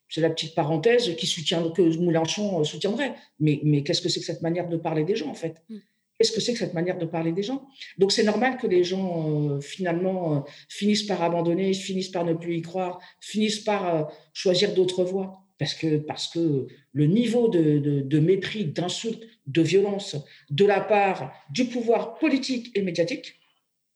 c'est la petite parenthèse qui soutient, que Mélenchon soutiendrait. Mais, mais qu'est-ce que c'est que cette manière de parler des gens, en fait? Mmh. Qu'est-ce que c'est que cette manière de parler des gens? Donc, c'est normal que les gens, finalement, finissent par abandonner, finissent par ne plus y croire, finissent par choisir d'autres voies parce que, parce que le niveau de, mépris, d'insulte, de violence de la part du pouvoir politique et médiatique,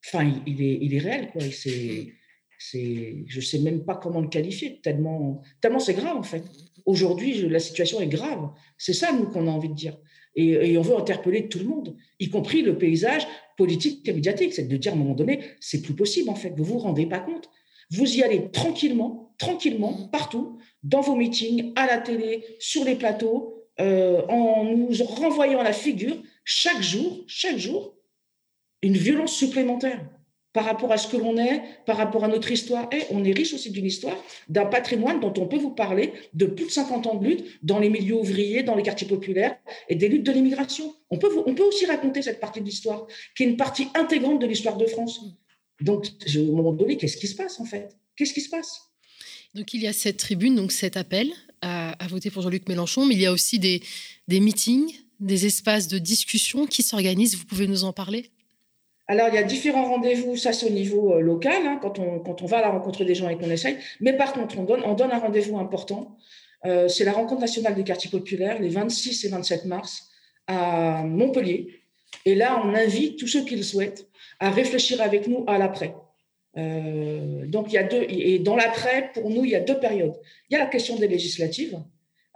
enfin, il est, il est réel. Quoi. C'est, c'est, je ne sais même pas comment le qualifier, tellement, tellement c'est grave en fait. Aujourd'hui, la situation est grave. C'est ça, nous, qu'on a envie de dire. Et, et, on veut interpeller tout le monde, y compris le paysage politique et médiatique. C'est de dire à un moment donné, c'est plus possible en fait. Vous vous rendez pas compte. Vous y allez tranquillement, tranquillement, partout dans vos meetings, à la télé, sur les plateaux, euh, en nous renvoyant à la figure chaque jour, chaque jour, une violence supplémentaire par rapport à ce que l'on est, par rapport à notre histoire. Et on est riche aussi d'une histoire, d'un patrimoine dont on peut vous parler de plus de 50 ans de lutte dans les milieux ouvriers, dans les quartiers populaires et des luttes de l'immigration. On peut, on peut aussi raconter cette partie de l'histoire, qui est une partie intégrante de l'histoire de France. Donc, à un moment donné, qu'est-ce qui se passe en fait? Qu'est-ce qui se passe? Donc il y a cette tribune, donc cet appel à, voter pour Jean-Luc Mélenchon, mais il y a aussi des, des meetings, des espaces de discussion qui s'organisent. Vous pouvez nous en parler? Alors, il y a différents rendez-vous, ça c'est au niveau euh, local, hein, quand, on, quand on va à la rencontre des gens et qu'on essaye. Mais par contre, on donne, on donne un rendez-vous important. Euh, c'est la rencontre nationale des quartiers populaires, les 26 et 27 mars, à Montpellier. Et là, on invite tous ceux qui le souhaitent à réfléchir avec nous à l'après. Euh, donc, il y a deux, et dans l'après, pour nous, il y a deux périodes. Il y a la question des législatives,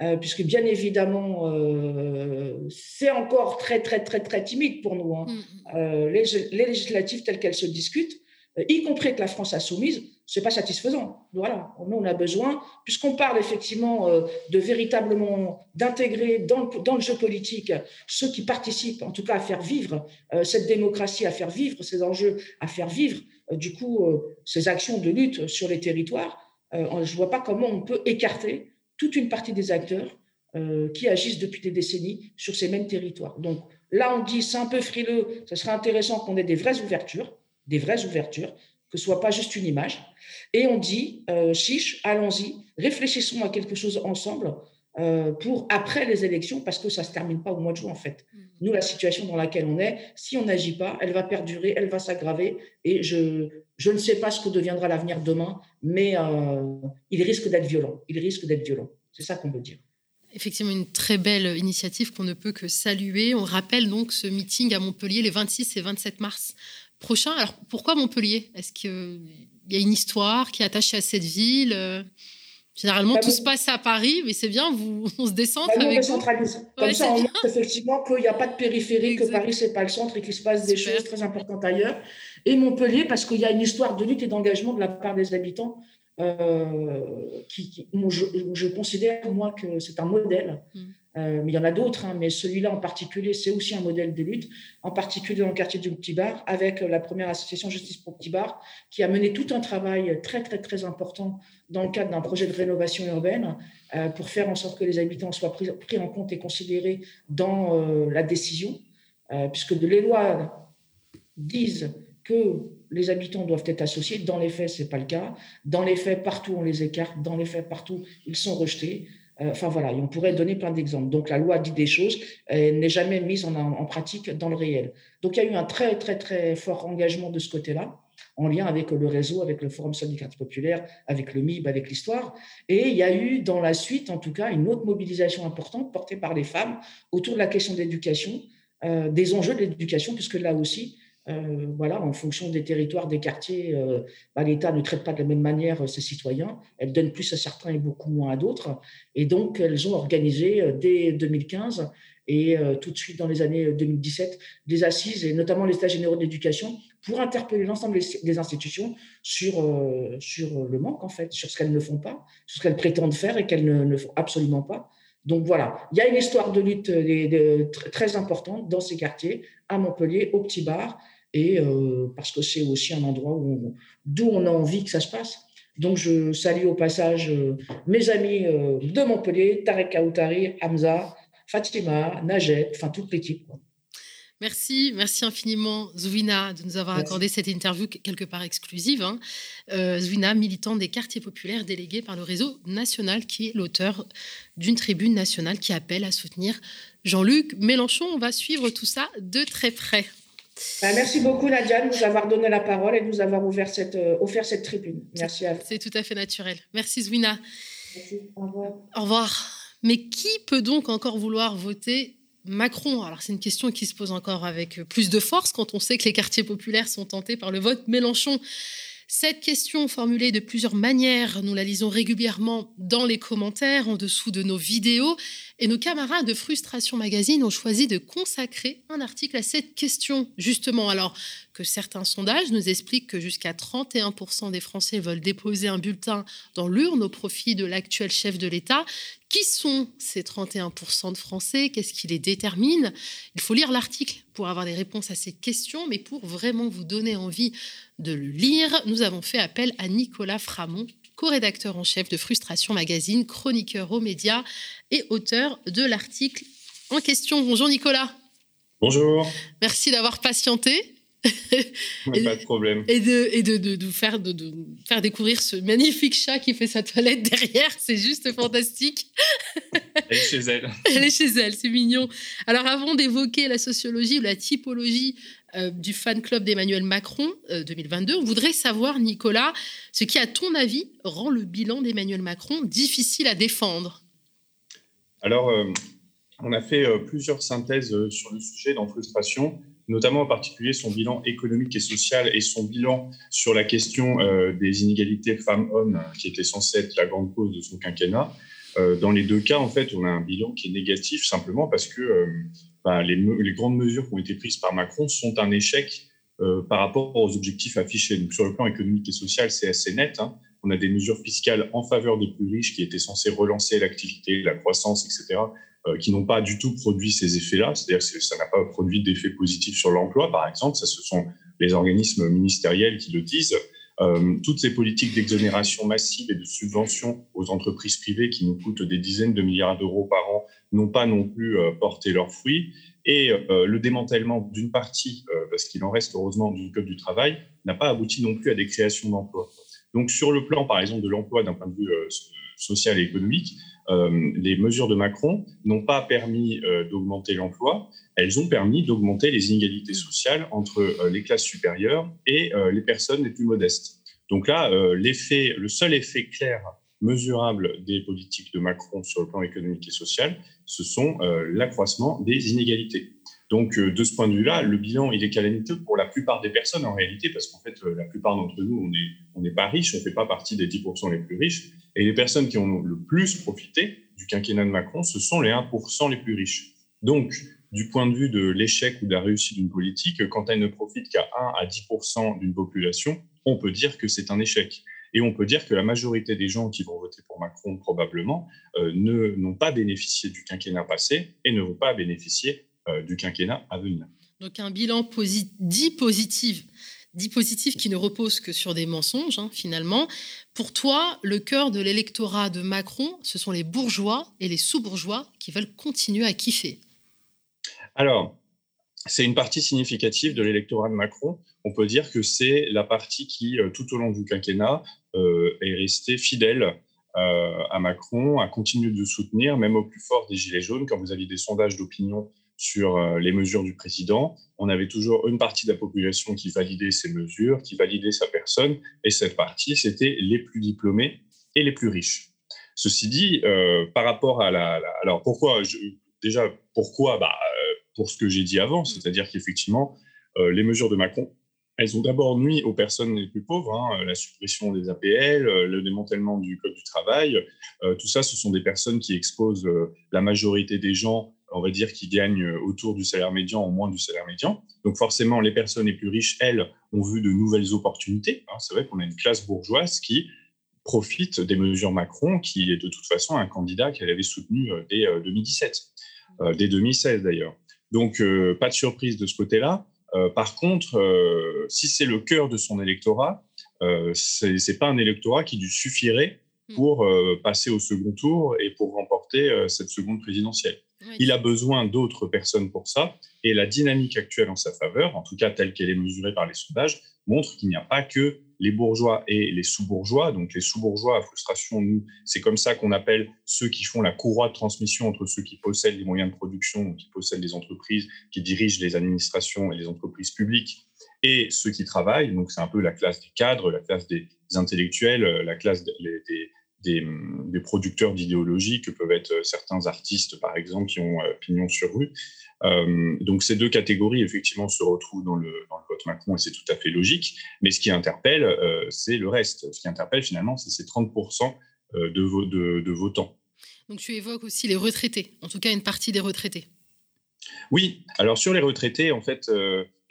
euh, puisque bien évidemment, euh, c'est encore très, très, très, très timide pour nous. Hein. Mm. Les, les, législatives telles qu'elles se discutent, y compris avec la France insoumise, c'est pas satisfaisant. Voilà, nous on a besoin, puisqu'on parle effectivement de véritablement d'intégrer dans, dans, le jeu politique ceux qui participent, en tout cas à faire vivre cette démocratie, à faire vivre ces enjeux, à faire vivre du coup, euh, ces actions de lutte sur les territoires, euh, je ne vois pas comment on peut écarter toute une partie des acteurs qui agissent depuis des décennies sur ces mêmes territoires. Donc là, on dit c'est un peu frileux, ce serait intéressant qu'on ait des vraies ouvertures, des vraies ouvertures, que ce soit pas juste une image. Et on dit chiche, allons-y, réfléchissons à quelque chose ensemble euh, pour après les élections, parce que ça ne se termine pas au mois de juin, en fait. Nous, la situation dans laquelle on est, si on n'agit pas, elle va perdurer, elle va s'aggraver, et je, je ne sais pas ce que deviendra l'avenir demain, mais euh, il risque d'être violent. Il risque d'être violent. C'est ça qu'on veut dire. Effectivement, une très belle initiative qu'on ne peut que saluer. On rappelle donc ce meeting à Montpellier les 26 et 27 mars prochains. Alors, pourquoi Montpellier? Est-ce qu'il y a une histoire qui est attachée à cette ville? Généralement, bah, tout se passe à Paris, mais c'est bien, vous, <laughs> on se décentre bah, avec on décentralise. Comme ça, on montre effectivement qu'il n'y a pas de périphérie, que Paris, c'est pas le centre et qu'il se passe des choses très importantes ailleurs. Et Montpellier, parce qu'il y a une histoire de lutte et d'engagement de la part des habitants euh, qui, je, je, considère, moi, que c'est un modèle. Mm. Euh, mais il y en a d'autres, hein, mais celui-là en particulier, c'est aussi un modèle de lutte, en particulier dans le quartier du Petit Bar, avec la première association Justice pour Petit Bar, qui a mené tout un travail très, très, très important dans le cadre d'un projet de rénovation urbaine euh, pour faire en sorte que les habitants soient pris, en compte et considérés dans euh, la décision, puisque les lois disent que les habitants doivent être associés. Dans les faits, ce n'est pas le cas. Dans les faits, partout, on les écarte. Dans les faits, partout, ils sont rejetés. Euh, enfin voilà, on pourrait donner plein d'exemples. Donc la loi dit des choses, elle n'est jamais mise en, pratique dans le réel. Donc il y a eu un très très très fort engagement de ce côté-là. En lien avec le réseau, avec le Forum syndicat populaire, avec le MIB, avec l'histoire. Et il y a eu dans la suite, en tout cas, une autre mobilisation importante portée par les femmes autour de la question de l'éducation, euh, des enjeux de l'éducation, puisque là aussi, euh, voilà, en fonction des territoires, des quartiers, euh, bah, l'État ne traite pas de la même manière ses citoyens. Elle donne plus à certains et beaucoup moins à d'autres. Et donc, elles ont organisé dès 2015 et tout de suite dans les années 2017 des assises, et notamment les états généraux d'éducation, pour interpeller l'ensemble des institutions sur, sur le manque, en fait, sur ce qu'elles ne font pas, sur ce qu'elles prétendent faire et qu'elles ne, font absolument pas. Donc voilà, il y a une histoire de lutte très importante dans ces quartiers, à Montpellier, au Petit Bar, et euh, parce que c'est aussi un endroit d'où on a envie que ça se passe. Donc je salue au passage euh, mes amis euh, de Montpellier, Tarek Aoutari, Hamza, Fatima, Najet, enfin toute l'équipe. Merci, merci infiniment Zouina de nous avoir accordé cette interview quelque part exclusive. Hein. Zouina, militant des quartiers populaires délégué par le réseau national, qui est l'auteur d'une tribune nationale qui appelle à soutenir Jean-Luc Mélenchon. On va suivre tout ça de très près. Bah, merci beaucoup, Nadia, de nous avoir donné la parole et de nous avoir ouvert cette, euh, offert cette tribune. Merci à vous. C'est tout à fait naturel. Merci, Zwina. Merci. Au revoir. Au revoir. Mais qui peut donc encore vouloir voter Macron Alors, c'est une question qui se pose encore avec plus de force quand on sait que les quartiers populaires sont tentés par le vote Mélenchon. Cette question formulée de plusieurs manières, nous la lisons régulièrement dans les commentaires, en dessous de nos vidéos, et nos camarades de Frustration Magazine ont choisi de consacrer un article à cette question, justement. Alors que certains sondages nous expliquent que jusqu'à 31% des Français veulent déposer un bulletin dans l'urne au profit de l'actuel chef de l'État, qui sont ces 31% de Français? Qu'est-ce qui les détermine? Il faut lire l'article pour avoir des réponses à ces questions, mais pour vraiment vous donner envie de le lire, nous avons fait appel à Nicolas Framont, co-rédacteur en chef de Frustration Magazine, chroniqueur aux médias et auteur de l'article en question. Bonjour Nicolas. Bonjour. Merci d'avoir patienté. <laughs> pas de problème. Et de, et de, de, faire, de, de, faire découvrir ce magnifique chat qui fait sa toilette derrière. C'est juste fantastique. Elle est chez elle. Elle est chez elle, c'est mignon. Alors, avant d'évoquer la sociologie ou la typologie euh, du fan club d'Emmanuel Macron 2022, euh, on voudrait savoir, Nicolas, ce qui, à ton avis, rend le bilan d'Emmanuel Macron difficile à défendre? Alors, euh, on a fait plusieurs synthèses sur le sujet dans Frustration notamment en particulier son bilan économique et social et son bilan sur la question des inégalités femmes-hommes, qui était censé être la grande cause de son quinquennat. Euh, dans les deux cas, en fait, on a un bilan qui est négatif simplement parce que euh, bah, les, grandes mesures qui ont été prises par Macron sont un échec par rapport aux objectifs affichés. Donc, sur le plan économique et social, c'est assez net. Hein. On a des mesures fiscales en faveur des plus riches qui étaient censées relancer l'activité, la croissance, etc., euh, qui n'ont pas du tout produit ces effets-là. C'est-à-dire que ça n'a pas produit d'effet positif sur l'emploi, par exemple. Ça, ce sont les organismes ministériels qui le disent. Euh, toutes ces politiques d'exonération massive et de subvention aux entreprises privées qui nous coûtent des dizaines de milliards d'euros par an n'ont pas non plus euh, porté leurs fruits. Et le démantèlement d'une partie, parce qu'il en reste heureusement du Code du travail, n'a pas abouti non plus à des créations d'emplois. Donc sur le plan, par exemple, de l'emploi d'un point de vue social et économique, euh, les mesures de Macron n'ont pas permis euh, d'augmenter l'emploi, elles ont permis d'augmenter les inégalités sociales entre euh, les classes supérieures et les personnes les plus modestes. Donc là, l'effet, le seul effet clair, mesurable des politiques de Macron sur le plan économique et social, ce sont l'accroissement des inégalités. Donc, de ce point de vue-là, le bilan, il est calamiteux pour la plupart des personnes en réalité, parce qu'en fait, la plupart d'entre nous, on n'est pas riches, on ne fait pas partie des 10% les plus riches. Et les personnes qui ont le plus profité du quinquennat de Macron, ce sont les 1% les plus riches. Donc, du point de vue de l'échec ou de la réussite d'une politique, quand elle ne profite qu'à 1 à 10% d'une population, on peut dire que c'est un échec. Et on peut dire que la majorité des gens qui vont voter pour Macron, probablement, euh, n'ont pas bénéficié du quinquennat passé et ne vont pas bénéficier euh, du quinquennat à venir. Donc un bilan dit positif dit positif qui ne repose que sur des mensonges, hein, finalement. Pour toi, le cœur de l'électorat de Macron, ce sont les bourgeois et les sous-bourgeois qui veulent continuer à kiffer. Alors, c'est une partie significative de l'électorat de Macron. On peut dire que c'est la partie qui, euh, tout au long du quinquennat, euh, est restée fidèle euh, à Macron, a continué de soutenir, même au plus fort des Gilets jaunes, quand vous aviez des sondages d'opinion sur euh, les mesures du président, on avait toujours une partie de la population qui validait ces mesures, qui validait sa personne, et cette partie, c'était les plus diplômés et les plus riches. Ceci dit, euh, par rapport à la, alors pourquoi déjà pourquoi bah, euh, pour ce que j'ai dit avant, c'est-à-dire qu'effectivement les mesures de Macron elles ont d'abord nuit aux personnes les plus pauvres, hein, la suppression des APL, le démantèlement du Code du travail. tout ça, ce sont des personnes qui exposent la majorité des gens on va dire, qui gagnent euh, autour du salaire médian ou moins du salaire médian. Donc forcément, les personnes les plus riches, elles, ont vu de nouvelles opportunités. Hein. C'est vrai qu'on a une classe bourgeoise qui profite des mesures Macron, qui est de toute façon un candidat qu'elle avait soutenu euh, dès 2017, euh, dès 2016 d'ailleurs. Donc pas de surprise de ce côté-là. par contre, si c'est le cœur de son électorat, ce n'est pas un électorat qui lui suffirait mmh. pour passer au second tour et pour remporter cette seconde présidentielle. Il a besoin d'autres personnes pour ça. Et la dynamique actuelle en sa faveur, en tout cas telle qu'elle est mesurée par les sondages, montre qu'il n'y a pas que les bourgeois et les sous-bourgeois. Donc les sous-bourgeois à frustration, nous, c'est comme ça qu'on appelle ceux qui font la courroie de transmission entre ceux qui possèdent les moyens de production, qui possèdent les entreprises, qui dirigent les administrations et les entreprises publiques, et ceux qui travaillent. Donc c'est un peu la classe des cadres, la classe des intellectuels, la classe des, producteurs d'idéologie que peuvent être certains artistes, par exemple, qui ont euh, pignon sur rue. Euh, donc ces deux catégories, effectivement, se retrouvent dans le, vote Macron et c'est tout à fait logique. Mais ce qui interpelle, euh, c'est le reste. Ce qui interpelle, finalement, c'est ces 30% de, de, de votants. Donc tu évoques aussi les retraités, en tout cas une partie des retraités. Oui, alors sur les retraités, en fait,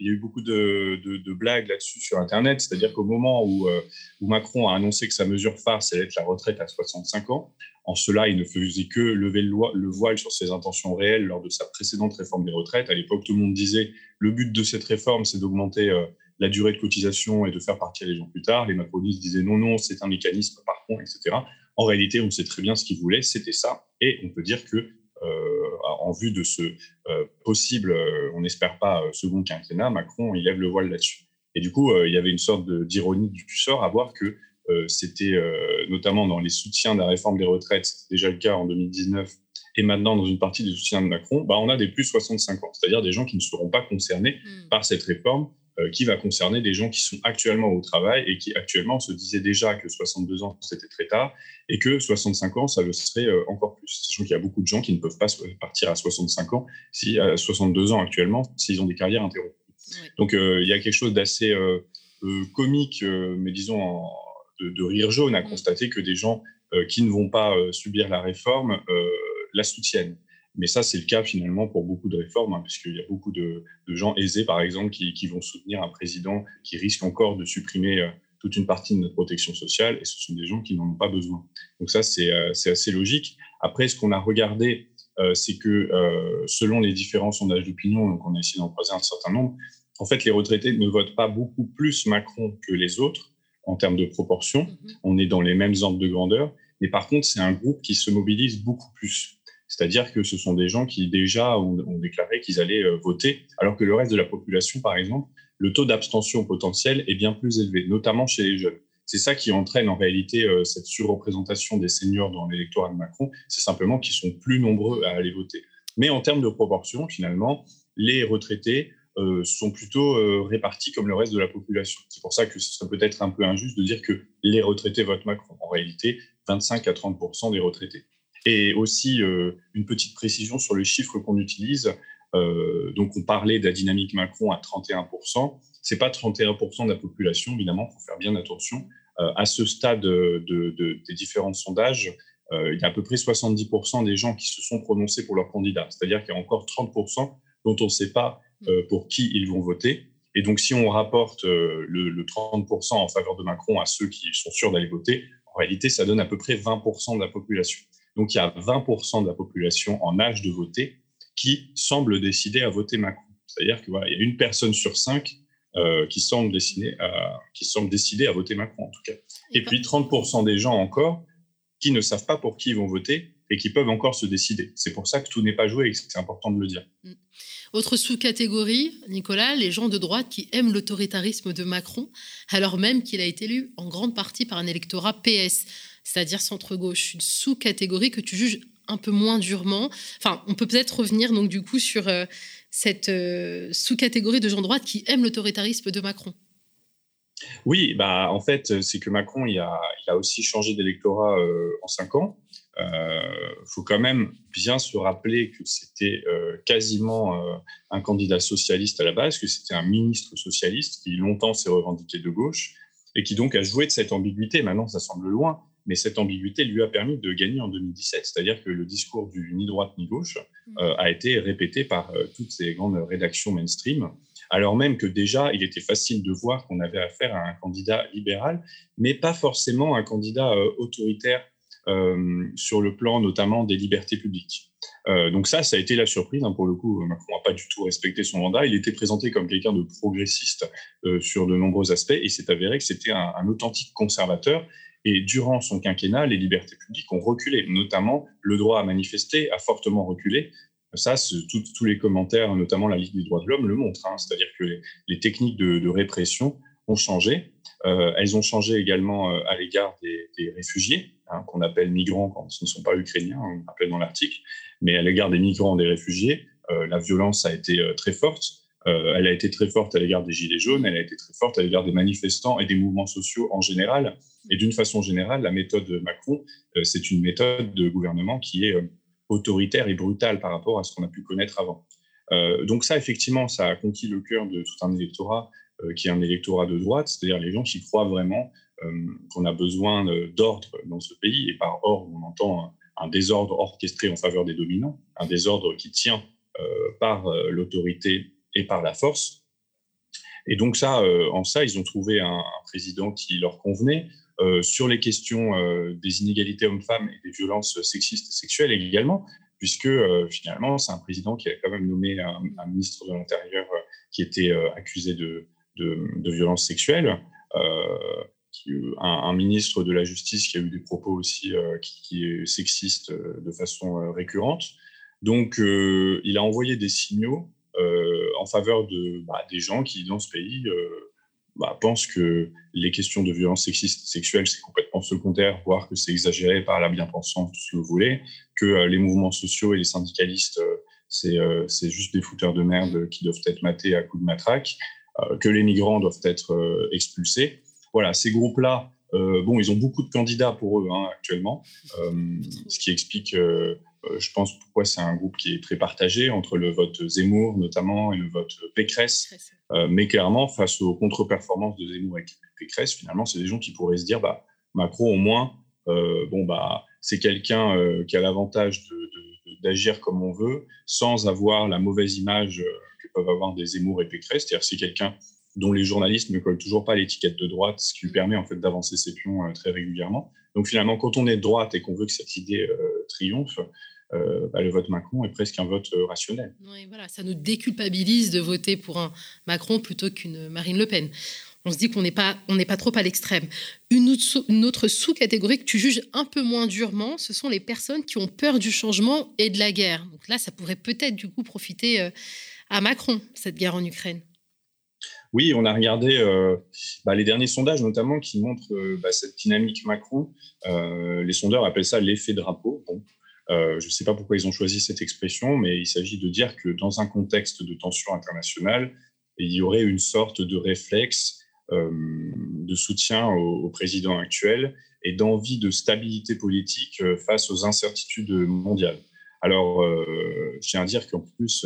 il y a eu beaucoup de, blagues là-dessus sur Internet. C'est-à-dire qu'au moment euh, où, Macron a annoncé que sa mesure phare, c'est d'être la retraite à 65 ans, en cela, il ne faisait que lever le, voile sur ses intentions réelles lors de sa précédente réforme des retraites. À l'époque, tout le monde disait le but de cette réforme, c'est d'augmenter euh, la durée de cotisation et de faire partir les gens plus tard. Les macronistes disaient non, non, c'est un mécanisme par contre, etc. En réalité, on sait très bien ce qu'ils voulaient, c'était ça. Et on peut dire que euh, en vue de ce euh, possible, euh, on n'espère pas, second quinquennat, Macron, il lève le voile là-dessus. Et du coup, il y avait une sorte d'ironie du sort à voir que c'était notamment dans les soutiens de la réforme des retraites, déjà le cas en 2019, et maintenant dans une partie des soutiens de Macron, bah, on a des plus 65 ans, c'est-à-dire des gens qui ne seront pas concernés mmh. par cette réforme euh, qui va concerner des gens qui sont actuellement au travail et qui actuellement se disaient déjà que 62 ans, c'était très tard et que 65 ans, ça le serait euh, encore plus. Sachant qu'il y a beaucoup de gens qui ne peuvent pas partir à 65 ans, si, à 62 ans actuellement, s'ils ont des carrières interrompues. Donc euh, il y a quelque chose d'assez comique, mais disons de, rire jaune, à mmh. constater que des gens qui ne vont pas subir la réforme la soutiennent. Mais ça, c'est le cas finalement pour beaucoup de réformes, hein, puisqu'il y a beaucoup de, gens aisés, par exemple, qui, vont soutenir un président qui risque encore de supprimer euh, toute une partie de notre protection sociale, et ce sont des gens qui n'en ont pas besoin. Donc ça, c'est euh, assez logique. Après, ce qu'on a regardé, euh, c'est que selon les différents sondages d'opinion, donc on a essayé d'en croiser un certain nombre, en fait, les retraités ne votent pas beaucoup plus Macron que les autres en termes de proportion. Mm-hmm. On est dans les mêmes ordres de grandeur. Mais par contre, c'est un groupe qui se mobilise beaucoup plus. C'est-à-dire que ce sont des gens qui déjà ont, déclaré qu'ils allaient euh, voter, alors que le reste de la population, par exemple, le taux d'abstention potentiel est bien plus élevé, notamment chez les jeunes. C'est ça qui entraîne en réalité euh, cette surreprésentation des seniors dans l'électorat de Macron, c'est simplement qu'ils sont plus nombreux à aller voter. Mais en termes de proportion, finalement, les retraités euh, sont plutôt répartis comme le reste de la population. C'est pour ça que ce serait peut-être un peu injuste de dire que les retraités votent Macron. En réalité, 25 à 30% des retraités. Et aussi, euh, une petite précision sur le chiffre qu'on utilise. Euh, donc, on parlait de la dynamique Macron à 31%. Ce n'est pas 31% de la population, évidemment, il faut faire bien attention. Euh, à ce stade des différents sondages, il y a à peu près 70% des gens qui se sont prononcés pour leur candidat. C'est-à-dire qu'il y a encore 30% dont on ne sait pas pour qui ils vont voter. Et donc, si on rapporte le, le 30% en faveur de Macron à ceux qui sont sûrs d'aller voter, en réalité, ça donne à peu près 20% de la population. Donc il y a 20% de la population en âge de voter qui semble décider à voter Macron. C'est-à-dire qu'il y a une personne sur cinq euh, qui, semble décider à, qui semble décider à voter Macron, en tout cas. Et puis 30% des gens encore qui ne savent pas pour qui ils vont voter et qui peuvent encore se décider. C'est pour ça que tout n'est pas joué et c'est important de le dire. Mm. Autre sous-catégorie, Nicolas, les gens de droite qui aiment l'autoritarisme de Macron, alors même qu'il a été élu en grande partie par un électorat PS c'est-à-dire centre-gauche, une sous-catégorie que tu juges un peu moins durement. Enfin, on peut peut-être revenir donc du coup sur cette sous-catégorie de gens de droite qui aiment l'autoritarisme de Macron. Oui, bah, en fait, c'est que Macron, il a, aussi changé d'électorat euh, en cinq ans. Il euh, faut quand même bien se rappeler que c'était euh, quasiment un candidat socialiste à la base, que c'était un ministre socialiste qui longtemps s'est revendiqué de gauche et qui donc a joué de cette ambiguïté. Maintenant, ça semble loin, mais cette ambiguïté lui a permis de gagner en 2017. C'est-à-dire que le discours du ni droite ni gauche mmh. a été répété par toutes ces grandes rédactions mainstream alors même que déjà, il était facile de voir qu'on avait affaire à un candidat libéral, mais pas forcément un candidat euh, autoritaire euh, sur le plan notamment des libertés publiques. Euh, donc ça, ça a été la surprise. Hein, pour le coup, Macron n'a pas du tout respecté son mandat. Il était présenté comme quelqu'un de progressiste sur de nombreux aspects, et c'est avéré que c'était un, un, authentique conservateur. Et durant son quinquennat, les libertés publiques ont reculé, notamment le droit à manifester a fortement reculé, ça, tous les commentaires, notamment la Ligue des droits de l'homme, le montrent. Hein. C'est-à-dire que les, techniques de, répression ont changé. Euh, elles ont changé également euh, à l'égard des, réfugiés, hein, qu'on appelle migrants quand ils ne sont pas ukrainiens, on appelle dans l'article. Mais à l'égard des migrants, des réfugiés, euh, la violence a été très forte. Elle a été très forte à l'égard des Gilets jaunes, elle a été très forte à l'égard des manifestants et des mouvements sociaux en général. Et d'une façon générale, la méthode de Macron, c'est une méthode de gouvernement qui est autoritaire et brutal par rapport à ce qu'on a pu connaître avant. Euh, donc ça, effectivement, ça a conquis le cœur de tout un électorat euh, qui est un électorat de droite, c'est-à-dire les gens qui croient vraiment euh, qu'on a besoin d'ordre dans ce pays, et par ordre, on entend un, désordre orchestré en faveur des dominants, un désordre qui tient par l'autorité et par la force. Et donc ça, en ça, ils ont trouvé un, président qui leur convenait, euh, sur les questions euh, des inégalités hommes-femmes et des violences sexistes et sexuelles également, puisque euh, finalement, c'est un président qui a quand même nommé un, ministre de l'Intérieur qui était accusé de, de, violences sexuelles, un, ministre de la Justice qui a eu des propos aussi qui, est sexistes de façon récurrente. Donc, il a envoyé des signaux en faveur de, bah, des gens qui, dans ce pays, bah, pense que les questions de violence sexiste sexuelle, c'est complètement secondaire, voire que c'est exagéré par la bien-pensance, tout ce que vous voulez, que euh, les mouvements sociaux et les syndicalistes, euh, euh, c'est juste des fouteurs de merde qui doivent être matés à coups de matraque, que les migrants doivent être expulsés. Voilà, ces groupes-là, bon, ils ont beaucoup de candidats pour eux hein, actuellement, ce qui explique euh, je pense pourquoi c'est un groupe qui est très partagé entre le vote Zemmour notamment et le vote Pécresse. Euh, mais clairement, face aux contre-performances de Zemmour et Pécresse, finalement, c'est des gens qui pourraient se dire bah, Macron, au moins, euh, bon, bah, c'est quelqu'un qui a l'avantage d'agir comme on veut sans avoir la mauvaise image que peuvent avoir des Zemmour et Pécresse. C'est-à-dire c'est quelqu'un dont les journalistes ne collent toujours pas l'étiquette de droite, ce qui lui permet en fait d'avancer ses pions très régulièrement. Donc finalement, quand on est de droite et qu'on veut que cette idée triomphe, euh, bah, le vote Macron est presque un vote euh, rationnel. Ça nous déculpabilise de voter pour un Macron plutôt qu'une Marine Le Pen. On se dit qu'on n'est pas, on n'est pas trop à l'extrême. Une, autre sous-catégorie que tu juges un peu moins durement, ce sont les personnes qui ont peur du changement et de la guerre. Donc là, ça pourrait peut-être du coup profiter euh, à Macron, cette guerre en Ukraine. Oui, on a regardé bah, les derniers sondages, notamment, qui montrent bah, cette dynamique Macron. les sondeurs appellent ça l'effet drapeau. Bon, euh, je ne sais pas pourquoi ils ont choisi cette expression, mais il s'agit de dire que dans un contexte de tension internationale, il y aurait une sorte de réflexe euh, de soutien au, président actuel et d'envie de stabilité politique euh, face aux incertitudes mondiales. Alors, je tiens à dire qu'en plus,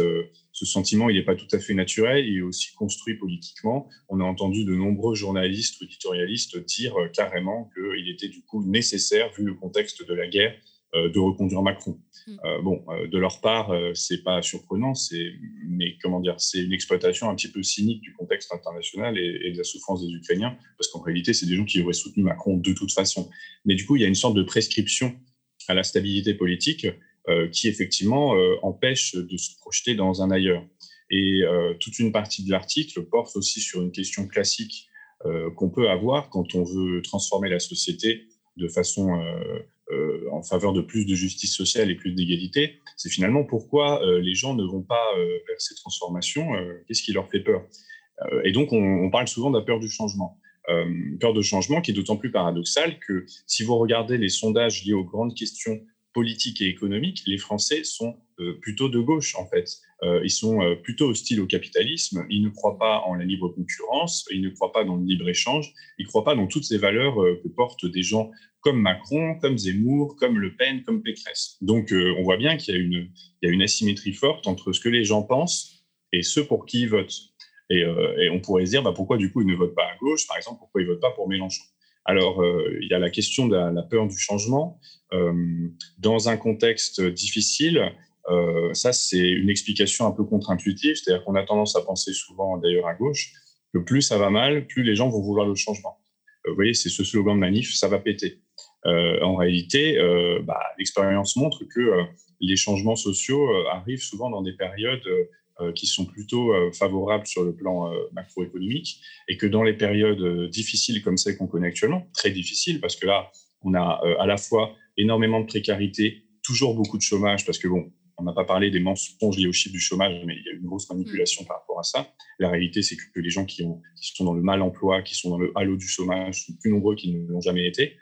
ce sentiment, il n'est pas tout à fait naturel, il est aussi construit politiquement. On a entendu de nombreux journalistes ou éditorialistes dire carrément qu'il était du coup nécessaire, vu le contexte de la guerre, euh, de reconduire Macron. Mm. Euh, bon, euh, de leur part, c'est pas surprenant, c'est mais comment dire, c'est une exploitation un petit peu cynique du contexte international et, de la souffrance des Ukrainiens, parce qu'en réalité, c'est des gens qui auraient soutenu Macron de toute façon. Mais du coup, il y a une sorte de prescription à la stabilité politique qui effectivement empêche de se projeter dans un ailleurs. Et toute une partie de l'article porte aussi sur une question classique qu'on peut avoir quand on veut transformer la société de façon euh, en faveur de plus de justice sociale et plus d'égalité, c'est finalement pourquoi euh, les gens ne vont pas euh, vers ces transformations, qu'est-ce qui leur fait peur? Et donc, on, parle souvent de la peur du changement. peur de changement qui est d'autant plus paradoxale que si vous regardez les sondages liés aux grandes questions politique et économique, les Français sont plutôt de gauche, en fait. ils sont plutôt hostiles au capitalisme, ils ne croient pas en la libre concurrence, ils ne croient pas dans le libre-échange, ils ne croient pas dans toutes ces valeurs que portent des gens comme Macron, comme Zemmour, comme Le Pen, comme Pécresse. Donc on voit bien qu'il y, a une asymétrie forte entre ce que les gens pensent et ce pour qui ils votent. Et, on pourrait se dire, bah, pourquoi du coup ils ne votent pas à gauche, par exemple, pourquoi ils ne votent pas pour Mélenchon? Alors, euh, il y a la question de la, peur du changement. Euh, dans un contexte difficile, euh, ça, c'est une explication un peu contre-intuitive, c'est-à-dire qu'on a tendance à penser souvent, d'ailleurs à gauche, que plus ça va mal, plus les gens vont vouloir le changement. vous voyez, c'est ce slogan de manif, ça va péter. en réalité, bah, l'expérience montre que les changements sociaux arrivent souvent dans des périodes qui sont plutôt euh, favorables sur le plan euh, macroéconomique et que dans les périodes difficiles comme celles qu'on connaît actuellement, très difficiles parce que là, on a à la fois énormément de précarité, toujours beaucoup de chômage parce que bon, on n'a pas parlé des mensonges liés au chiffre du chômage, mais il y a une grosse manipulation par rapport à ça. La réalité, c'est que les gens qui sont dans le mal emploi, qui sont dans le halo du chômage, sont plus nombreux qu'ils ne l'ont jamais été.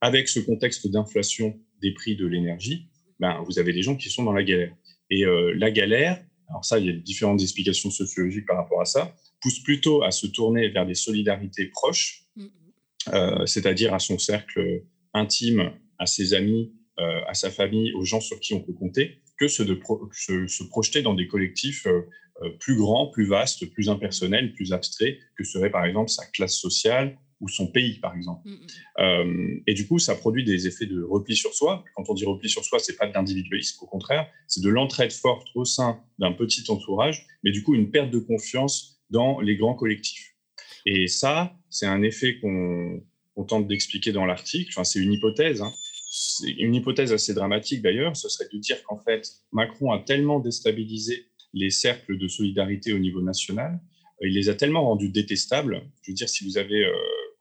Avec ce contexte d'inflation des prix de l'énergie, ben, vous avez des gens qui sont dans la galère. Et la galère, alors ça, il y a différentes explications sociologiques par rapport à ça, pousse plutôt à se tourner vers des solidarités proches, mm. Euh, c'est-à-dire à son cercle intime, à ses amis, euh, à sa famille, aux gens sur qui on peut compter, que ce de se, projeter dans des collectifs euh, plus grands, plus vastes, plus impersonnels, plus abstraits, que serait par exemple sa classe sociale ou son pays, par exemple. Mm, mm. Euh, et du coup, ça produit des effets de repli sur soi. Quand on dit repli sur soi, c'est pas de l'individualisme, au contraire, c'est de l'entraide forte au sein d'un petit entourage, mais du coup, une perte de confiance dans les grands collectifs. Et ça, c'est un effet qu'on tente d'expliquer dans l'article. Enfin, c'est une hypothèse. Hein. C'est une hypothèse assez dramatique d'ailleurs. Ce serait de dire qu'en fait, Macron a tellement déstabilisé les cercles de solidarité au niveau national, il les a tellement rendus détestables. Je veux dire, si vous avez euh,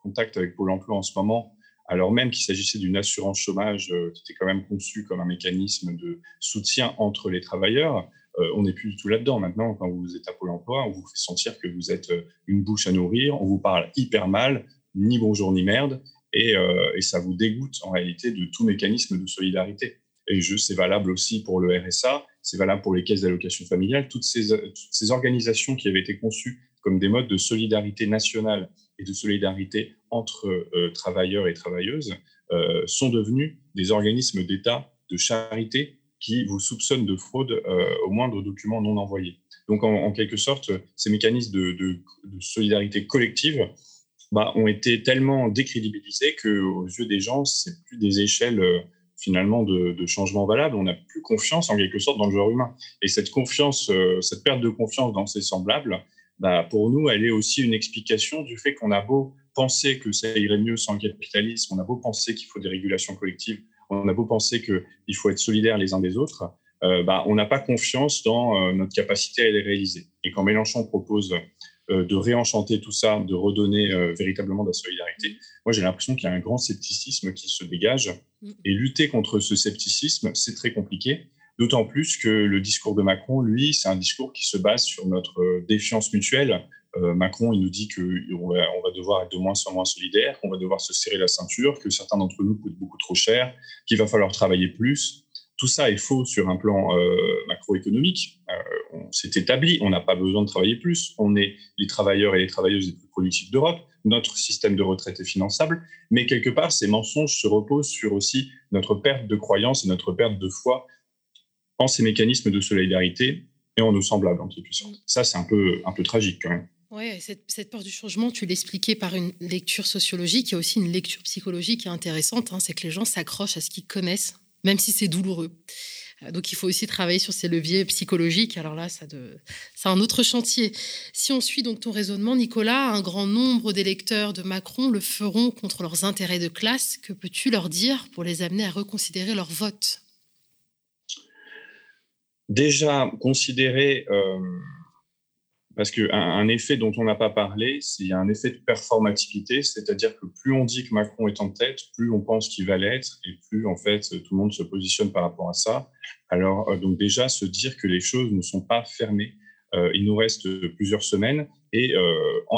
contact avec Pôle emploi en ce moment, alors même qu'il s'agissait d'une assurance chômage euh, qui était quand même conçue comme un mécanisme de soutien entre les travailleurs, euh, on n'est plus du tout là-dedans. Maintenant, quand vous êtes à Pôle emploi, on vous fait sentir que vous êtes euh, une bouche à nourrir, on vous parle hyper mal, ni bonjour ni merde, et, ça vous dégoûte en réalité de tout mécanisme de solidarité. Et c'est valable aussi pour le RSA, c'est valable pour les caisses d'allocation familiale, toutes ces, toutes ces organisations qui avaient été conçues comme des modes de solidarité nationale et de solidarité entre euh, travailleurs et travailleuses euh, sont devenus des organismes d'État de charité qui vous soupçonnent de fraude euh, au moindre document non envoyé. Donc, en, quelque sorte, ces mécanismes de, solidarité collective bah, ont été tellement décrédibilisés qu'aux yeux des gens, c'est plus des échelles finalement de, de, changement valable. On n'a plus confiance en quelque sorte dans le genre humain. Et cette confiance, cette perte de confiance dans ses semblables, bah, pour nous, elle est aussi une explication du fait qu'on a beau penser que ça irait mieux sans le capitalisme, on a beau penser qu'il faut des régulations collectives, on a beau penser qu'il faut être solidaires les uns des autres, euh, bah, on n'a pas confiance dans euh, notre capacité à les réaliser. Et quand Mélenchon propose euh, de réenchanter tout ça, de redonner véritablement de la solidarité, moi j'ai l'impression qu'il y a un grand scepticisme qui se dégage. Mm. Et lutter contre ce scepticisme, c'est très compliqué. D'autant plus que le discours de Macron, lui, c'est un discours qui se base sur notre euh, défiance mutuelle. Euh, Macron, il nous dit qu'on va, on va devoir être de moins en moins solidaire, qu'on va devoir se serrer la ceinture, que certains d'entre nous coûtent beaucoup trop cher, qu'il va falloir travailler plus. Tout ça est faux sur un plan euh, macroéconomique. on s'est établi, on n'a pas besoin de travailler plus. On est les travailleurs et les travailleuses les plus productifs d'Europe. Notre système de retraite est finançable. Mais quelque part, ces mensonges se reposent sur aussi notre perte de croyance et notre perte de foi ces mécanismes de solidarité et en nos semblables, en quelque sorte. Ça, c'est un peu, un peu tragique quand même. Oui, cette, cette peur du changement, tu l'expliquais par une lecture sociologique. Il y a aussi une lecture psychologique qui est intéressante. Hein, c'est que les gens s'accrochent à ce qu'ils connaissent, même si c'est douloureux. Euh, donc, il faut aussi travailler sur ces leviers psychologiques. Alors là, ça de... c'est un autre chantier. Si on suit donc ton raisonnement, Nicolas, un grand nombre d'électeurs de Macron le feront contre leurs intérêts de classe. Que peux-tu leur dire pour les amener à reconsidérer leur vote? Déjà considérer, euh, parce qu'un un effet dont on n'a pas parlé, c'est y a un effet de performativité, c'est-à-dire que plus on dit que Macron est en tête, plus on pense qu'il va l'être, et plus en fait tout le monde se positionne par rapport à ça. Alors euh, donc déjà se dire que les choses ne sont pas fermées. Euh, il nous reste plusieurs semaines et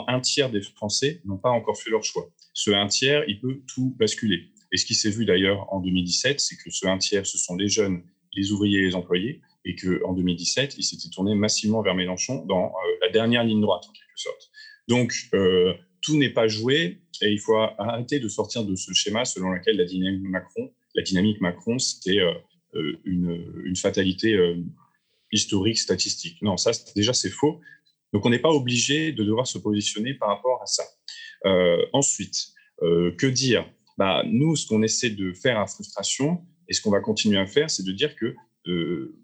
un tiers des Français n'ont pas encore fait leur choix. Ce un tiers, il peut tout basculer. Et ce qui s'est vu d'ailleurs en 2017, c'est que ce un tiers, ce sont les jeunes, les ouvriers et les employés, et qu'en 2017, il s'était tourné massivement vers Mélenchon dans euh, la dernière ligne droite, en quelque sorte. Donc, euh, tout n'est pas joué, et il faut arrêter de sortir de ce schéma selon lequel la dynamique Macron, la dynamique Macron, c'était une, une, fatalité historique, statistique. Non, ça, déjà, c'est faux. Donc, on n'est pas obligé de devoir se positionner par rapport à ça. Euh, ensuite, euh, que dire? Bah, Nous, ce qu'on essaie de faire à frustration, et ce qu'on va continuer à faire, c'est de dire que euh,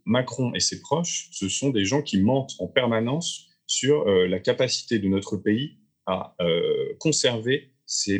Macron et ses proches, ce sont des gens qui mentent en permanence sur la capacité de notre pays à conserver ces,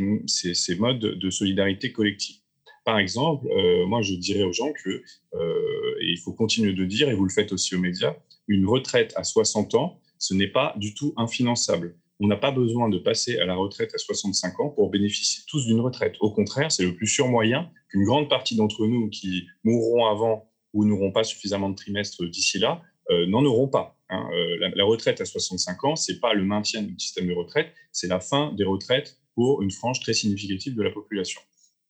modes de solidarité collective. Par exemple, moi, je dirais aux gens que, et il faut continuer de dire, et vous le faites aussi aux médias, une retraite à 60 ans, ce n'est pas du tout infinançable. On n'a pas besoin de passer à la retraite à 65 ans pour bénéficier tous d'une retraite. Au contraire, c'est le plus sûr moyen qu'une grande partie d'entre nous qui mourront avant ou n'auront pas suffisamment de trimestres d'ici là euh, n'en auront pas. Hein. Euh, la, retraite à 65 ans, c'est pas le maintien du système de retraite, c'est la fin des retraites pour une frange très significative de la population.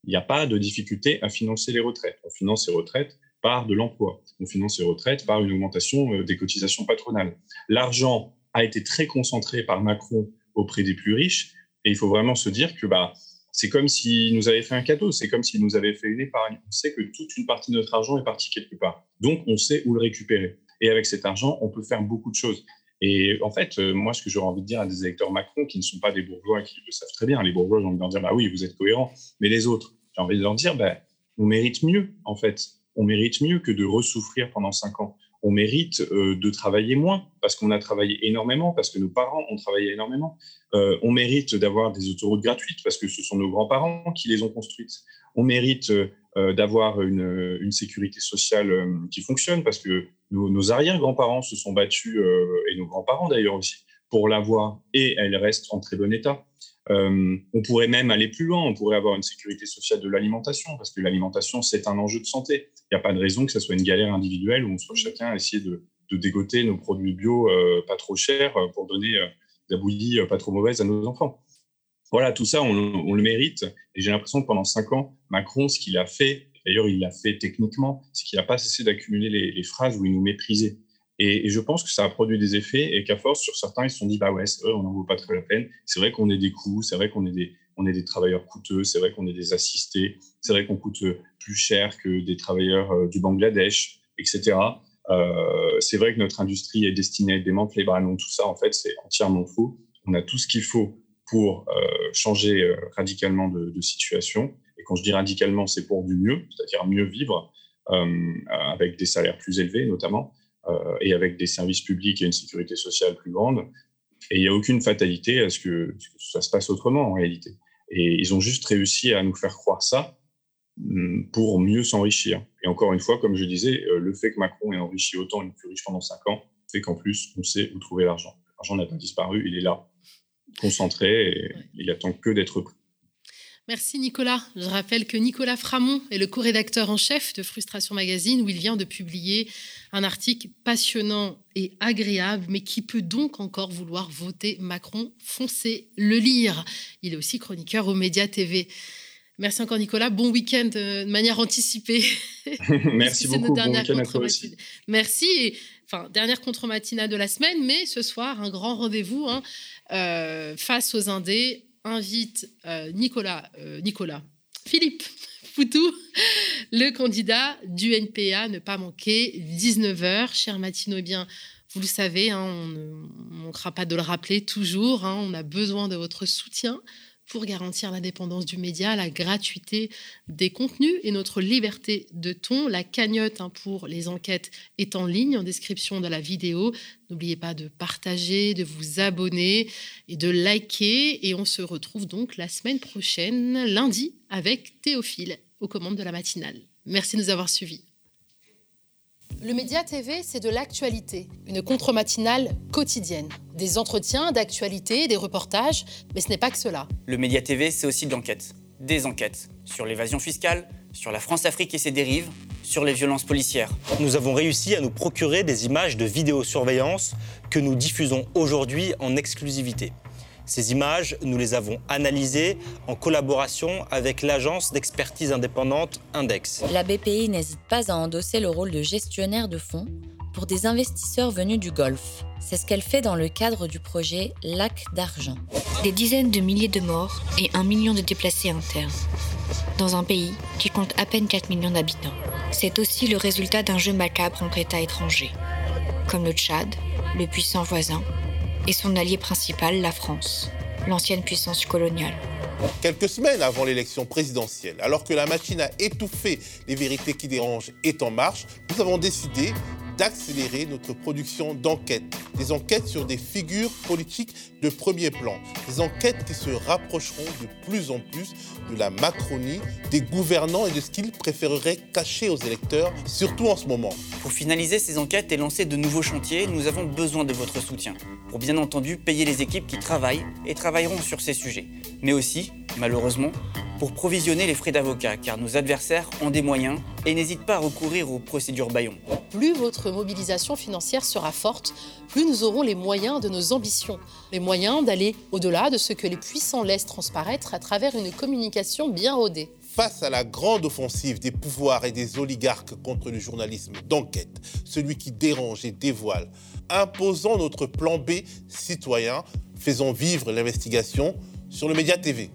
Il n'y a pas de difficulté à financer les retraites. On finance les retraites par de l'emploi. On finance les retraites par une augmentation euh, des cotisations patronales. L'argent a été très concentré par Macron auprès des plus riches, et il faut vraiment se dire que bah, c'est comme s'il nous avait fait un cadeau, c'est comme s'il nous avait fait une épargne. On sait que toute une partie de notre argent est partie quelque part. Donc, on sait où le récupérer. Et avec cet argent, on peut faire beaucoup de choses. Et en fait, euh, moi, ce que j'aurais envie de dire à des électeurs Macron qui ne sont pas des bourgeois, qui le savent très bien, les bourgeois, j'ai envie de leur dire, bah oui, vous êtes cohérents, mais les autres, j'ai envie de leur dire, bah, on mérite mieux, en fait on mérite mieux que de ressouffrir pendant cinq ans. On mérite euh, de travailler moins parce qu'on a travaillé énormément, parce que nos parents ont travaillé énormément. Euh, on mérite d'avoir des autoroutes gratuites parce que ce sont nos grands-parents qui les ont construites. On mérite euh, d'avoir une, sécurité sociale qui fonctionne parce que nos, nos arrière-grands-parents se sont battus, et nos grands-parents d'ailleurs aussi, pour l'avoir et elle reste en très bon état. Euh, on pourrait même aller plus loin, on pourrait avoir une sécurité sociale de l'alimentation, parce que l'alimentation, c'est un enjeu de santé. Il n'y a pas de raison que ce soit une galère individuelle où on soit chacun à essayer de, dégoter nos produits bio euh, pas trop chers euh, pour donner de la bouillie pas trop mauvaise à nos enfants. Voilà, tout ça, on, le mérite. Et j'ai l'impression que pendant cinq ans, Macron, ce qu'il a fait, d'ailleurs il l'a fait techniquement, c'est qu'il n'a pas cessé d'accumuler les, les phrases où il nous méprisait. Et, je pense que ça a produit des effets et qu'à force, sur certains, ils se sont dit, bah ouais, on n'en vaut pas très la peine. C'est vrai qu'on est des coûts, c'est vrai qu'on est des, on est des travailleurs coûteux, c'est vrai qu'on est des assistés, c'est vrai qu'on coûte plus cher que des travailleurs euh, du Bangladesh, etc. Euh, c'est vrai que notre industrie est destinée à être démantelée. Bah tout ça, en fait, c'est entièrement faux. On a tout ce qu'il faut pour euh, changer radicalement de, situation. Et quand je dis radicalement, c'est pour du mieux, c'est-à-dire mieux vivre, avec des salaires plus élevés notamment. Euh, et avec des services publics et une sécurité sociale plus grande. Et il n'y a aucune fatalité à ce que, ça se passe autrement en réalité. Et ils ont juste réussi à nous faire croire ça mm, pour mieux s'enrichir. Et encore une fois, comme je disais, euh, le fait que Macron ait enrichi autant les plus riches pendant cinq ans fait qu'en plus, on sait où trouver l'argent. L'argent n'a pas disparu, il est là, concentré, et il attend que d'être pris. Merci Nicolas. Je rappelle que Nicolas Framont est le co-rédacteur en chef de Frustration Magazine où il vient de publier un article passionnant et agréable, mais qui peut donc encore vouloir voter Macron. Foncez le lire. Il est aussi chroniqueur aux Médias TV. Merci encore Nicolas. Bon week-end euh, de manière anticipée. <laughs> <laughs> Merci beaucoup. Bon week-end à aussi. Merci. enfin, dernière contre-matinale de la semaine, mais ce soir, un grand rendez-vous hein, euh, face aux Indés invite euh, Nicolas, euh, Nicolas, Philippe <laughs> Foutou, le candidat du NPA, ne pas manquer, 19h. Cher Matino, bien, vous le savez, hein, on ne manquera pas de le rappeler toujours, hein, on a besoin de votre soutien pour garantir l'indépendance du média, la gratuité des contenus et notre liberté de ton. La cagnotte hein, pour les enquêtes est en ligne en description de la vidéo. N'oubliez pas de partager, de vous abonner et de liker. Et on se retrouve donc la semaine prochaine, lundi, avec Théophile aux commandes de la matinale. Merci de nous avoir suivis. Le Média TV, c'est de l'actualité, une contre-matinale quotidienne. Des entretiens d'actualité, des reportages, mais ce n'est pas que cela. Le Média TV, c'est aussi de l'enquête. Des enquêtes sur l'évasion fiscale, sur la France-Afrique et ses dérives, sur les violences policières. Nous avons réussi à nous procurer des images de vidéosurveillance que nous diffusons aujourd'hui en exclusivité. Ces images, nous les avons analysées en collaboration avec l'agence d'expertise indépendante Index. La BPI n'hésite pas à endosser le rôle de gestionnaire de fonds pour des investisseurs venus du Golfe. C'est ce qu'elle fait dans le cadre du projet Lac d'argent. Des dizaines de milliers de morts et un million de déplacés internes. Dans un pays qui compte à peine 4 millions d'habitants. C'est aussi le résultat d'un jeu macabre entre États étrangers, comme le Tchad, le puissant voisin, et son allié principal, la France, l'ancienne puissance coloniale. Quelques semaines avant l'élection présidentielle, alors que la machine à étouffer les vérités qui dérangent est en marche, nous avons décidé d'accélérer notre production d'enquêtes. Des enquêtes sur des figures politiques de premier plan. Des enquêtes qui se rapprocheront de plus en plus de la Macronie, des gouvernants et de ce qu'ils préféreraient cacher aux électeurs, surtout en ce moment. Pour finaliser ces enquêtes et lancer de nouveaux chantiers, nous avons besoin de votre soutien. Pour bien entendu payer les équipes qui travaillent et travailleront sur ces sujets. Mais aussi, malheureusement, pour provisionner les frais d'avocat, car nos adversaires ont des moyens et n'hésitent pas à recourir aux procédures Bayon. Plus votre mobilisation financière sera forte, plus nous aurons les moyens de nos ambitions, les moyens d'aller au-delà de ce que les puissants laissent transparaître à travers une communication bien rodée. Face à la grande offensive des pouvoirs et des oligarques contre le journalisme d'enquête, celui qui dérange et dévoile, imposons notre plan B citoyen, faisons vivre l'investigation sur le Média TV.